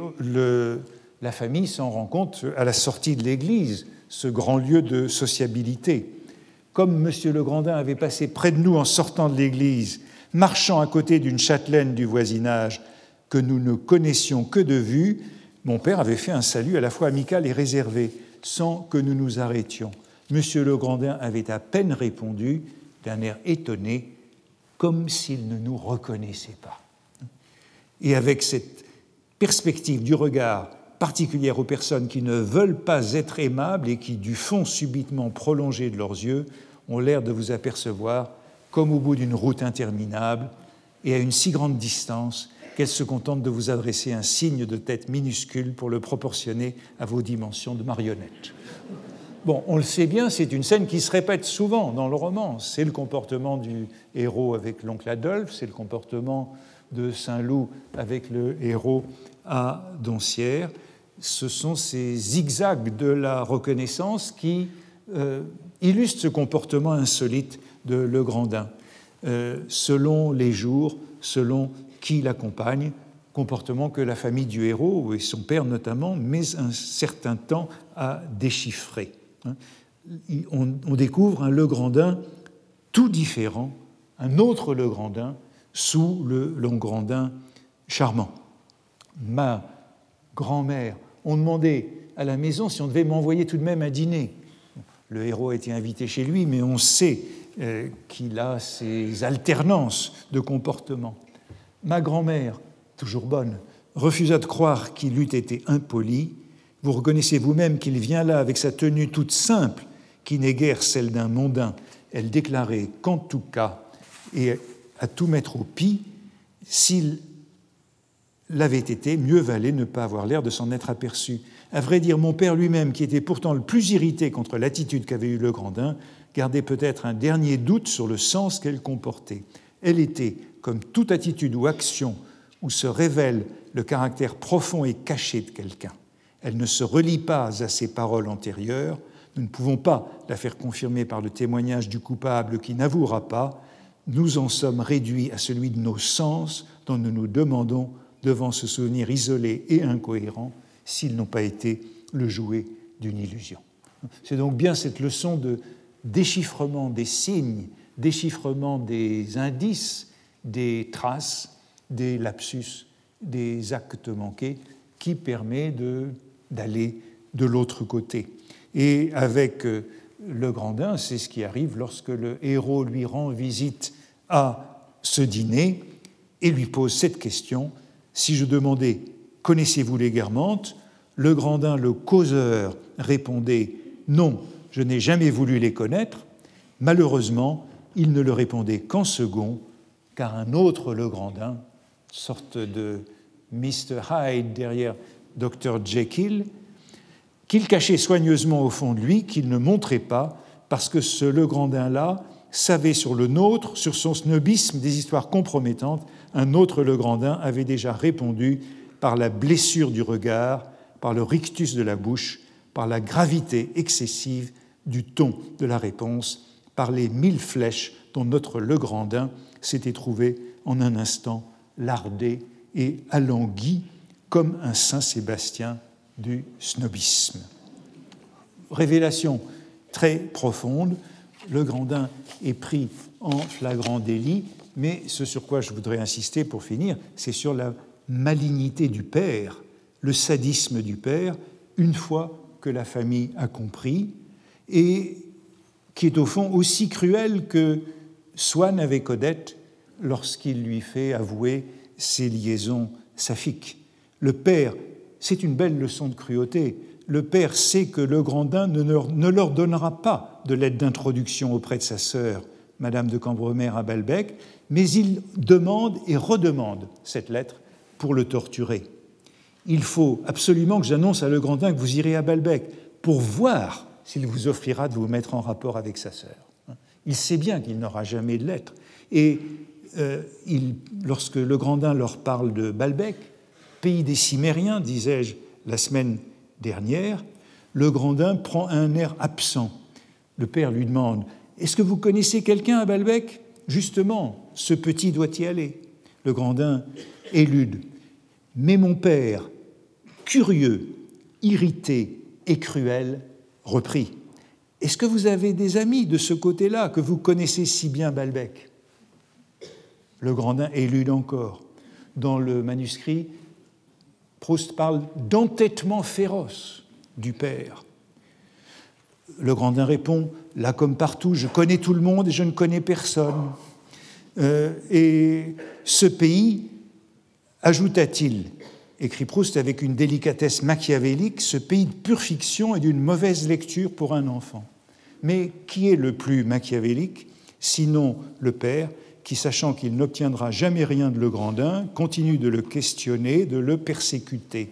la famille s'en rend compte à la sortie de l'église, ce grand lieu de sociabilité. Comme M. Legrandin avait passé près de nous en sortant de l'église, marchant à côté d'une châtelaine du voisinage que nous ne connaissions que de vue, mon père avait fait un salut à la fois amical et réservé, sans que nous nous arrêtions. M. Legrandin avait à peine répondu, d'un air étonné, comme s'il ne nous reconnaissait pas. Et avec cette perspective du regard particulière aux personnes qui ne veulent pas être aimables et qui, du fond subitement prolongé de leurs yeux, ont l'air de vous apercevoir comme au bout d'une route interminable et à une si grande distance qu'elles se contentent de vous adresser un signe de tête minuscule pour le proportionner à vos dimensions de marionnette. Bon, on le sait bien, c'est une scène qui se répète souvent dans le roman. C'est le comportement du héros avec l'oncle Adolphe, c'est le comportement de Saint-Loup avec le héros à Doncières. Ce sont ces zigzags de la reconnaissance qui euh, illustrent ce comportement insolite de Le Grandin, euh, selon les jours, selon qui l'accompagne, comportement que la famille du héros, et son père notamment, met un certain temps à déchiffrer. Hein. On, découvre un Le Grandin tout différent, un autre Le Grandin, sous le Longrandin charmant. Ma grand-mère, on demandait à la maison si on devait m'envoyer tout de même un dîner. Le héros a été invité chez lui, mais on sait euh, qu'il a ses alternances de comportement. Ma grand-mère, toujours bonne, refusa de croire qu'il eût été impoli. Vous reconnaissez vous-même qu'il vient là avec sa tenue toute simple, qui n'est guère celle d'un mondain, elle déclarait qu'en tout cas, et à tout mettre au pis, s'il l'avait été, mieux valait ne pas avoir l'air de s'en être aperçu. À vrai dire, mon père lui-même, qui était pourtant le plus irrité contre l'attitude qu'avait eue le Grandin, gardait peut-être un dernier doute sur le sens qu'elle comportait. Elle était, comme toute attitude ou action où se révèle le caractère profond et caché de quelqu'un. Elle ne se relie pas à ses paroles antérieures. Nous ne pouvons pas la faire confirmer par le témoignage du coupable qui n'avouera pas. Nous en sommes réduits à celui de nos sens dont nous nous demandons devant ce souvenir isolé et incohérent s'ils n'ont pas été le jouet d'une illusion. C'est donc bien cette leçon de déchiffrement des signes, déchiffrement des indices, des traces, des lapsus, des actes manqués qui permet d'aller de, l'autre côté. Et avec euh, le Grandin, c'est ce qui arrive lorsque le héros lui rend visite à ce dîner et lui pose cette question si je demandais Connaissez-vous les Guermantes? Le Grandin, le causeur, répondait Non, je n'ai jamais voulu les connaître. Malheureusement, il ne le répondait qu'en second, car un autre le Grandin, sorte de Mr. Hyde derrière Dr. Jekyll, qu'il cachait soigneusement au fond de lui, qu'il ne montrait pas, parce que ce Le Grandin-là savait sur le nôtre, sur son snobisme des histoires compromettantes, un autre Legrandin avait déjà répondu par la blessure du regard, par le rictus de la bouche, par la gravité excessive du ton de la réponse, par les mille flèches dont notre Legrandin s'était trouvé en un instant lardé et alangui comme un Saint Sébastien du snobisme. Révélation très profonde, le Grandin est pris en flagrant délit mais ce sur quoi je voudrais insister pour finir, c'est sur la malignité du père, le sadisme du père, une fois que la famille a compris, et qui est au fond aussi cruel que Swann avec Odette lorsqu'il lui fait avouer ses liaisons saphiques. Le père, c'est une belle leçon de cruauté. Le père sait que le Grandin ne leur donnera pas de l'aide d'introduction auprès de sa sœur, Madame de Cambremer à Balbec, mais il demande et redemande cette lettre pour le torturer. Il faut absolument que j'annonce à Le Grandin que vous irez à Balbec pour voir s'il vous offrira de vous mettre en rapport avec sa sœur. Il sait bien qu'il n'aura jamais de lettre. Et euh, lorsque Le Grandin leur parle de Balbec, pays des Cimériens, disais-je la semaine dernière, Le Grandin prend un air absent. Le père lui demande Est-ce que vous connaissez quelqu'un à Balbec? Justement, ce petit doit y aller. Le Grandin élude. Mais mon père, curieux, irrité et cruel, reprit. Est-ce que vous avez des amis de ce côté-là que vous connaissez si bien Balbec? Le Grandin élude encore. Dans le manuscrit, Proust parle d'entêtement féroce du père. Le Grandin répond Là comme partout, je connais tout le monde et je ne connais personne. Euh, et ce pays, ajouta-t-il, écrit Proust avec une délicatesse machiavélique, ce pays de pure fiction et d'une mauvaise lecture pour un enfant. Mais qui est le plus machiavélique, sinon le père, qui, sachant qu'il n'obtiendra jamais rien de Le Grandin, continue de le questionner, de le persécuter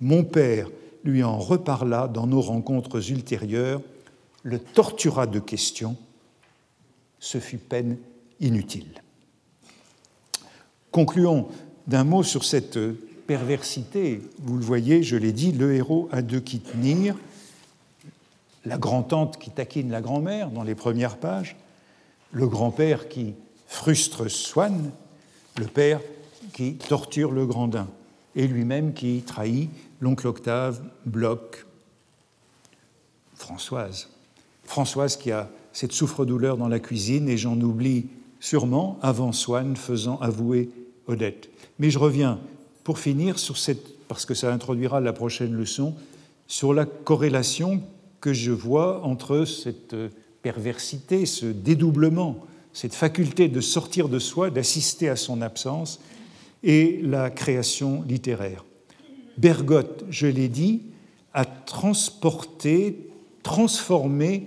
Mon père lui en reparla dans nos rencontres ultérieures le tortura de questions, ce fut peine inutile. Concluons d'un mot sur cette perversité. Vous le voyez, je l'ai dit, le héros a de qui tenir. La grand-tante qui taquine la grand-mère dans les premières pages, le grand-père qui frustre Swann, le père qui torture le grandin, et lui-même qui trahit l'oncle Octave, Bloch, Françoise. Françoise qui a cette souffre-douleur dans la cuisine, et j'en oublie sûrement avant Swann faisant avouer Odette. Mais je reviens pour finir sur cette, parce que ça introduira la prochaine leçon, sur la corrélation que je vois entre cette perversité, ce dédoublement, cette faculté de sortir de soi, d'assister à son absence, et la création littéraire. Bergotte, je l'ai dit, a transporté, transformé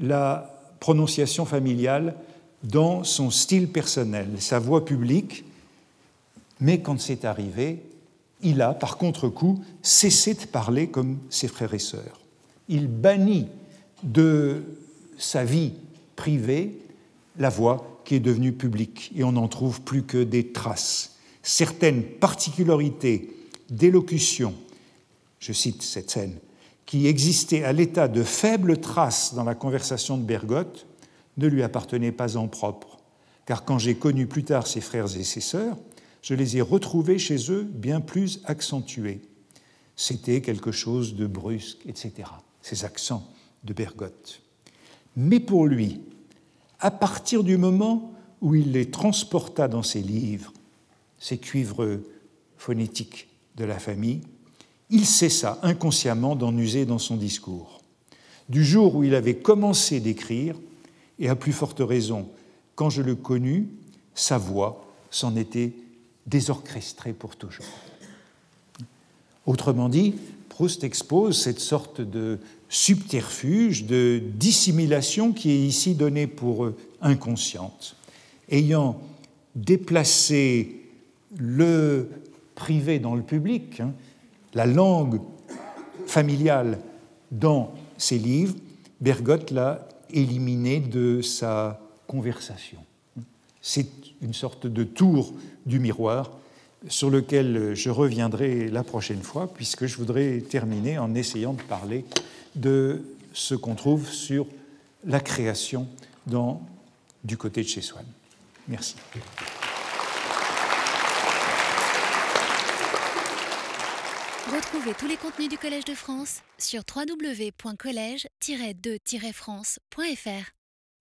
la prononciation familiale dans son style personnel, sa voix publique, mais quand c'est arrivé, il a, par contre-coup, cessé de parler comme ses frères et sœurs. Il bannit de sa vie privée la voix qui est devenue publique, et on n'en trouve plus que des traces. Certaines particularités d'élocution, je cite cette scène, qui existaient à l'état de faibles traces dans la conversation de Bergotte, ne lui appartenaient pas en propre, car quand j'ai connu plus tard ses frères et ses sœurs, je les ai retrouvés chez eux bien plus accentués. C'était quelque chose de brusque, etc. Ces accents de Bergotte. Mais pour lui, à partir du moment où il les transporta dans ses livres, ses cuivres phonétiques de la famille, il cessa inconsciemment d'en user dans son discours. Du jour où il avait commencé d'écrire, et à plus forte raison, quand je le connus, sa voix s'en était désorchestrée pour toujours. Autrement dit, Proust expose cette sorte de subterfuge, de dissimulation qui est ici donnée pour inconsciente. Ayant déplacé le privé dans le public, hein, la langue familiale dans ses livres, Bergotte l'a éliminé de sa conversation. C'est une sorte de tour du miroir sur lequel je reviendrai la prochaine fois, puisque je voudrais terminer en essayant de parler de ce qu'on trouve sur la création du côté de chez Swann. Merci. Retrouvez tous les contenus du Collège de France sur www.colège-2-france.fr.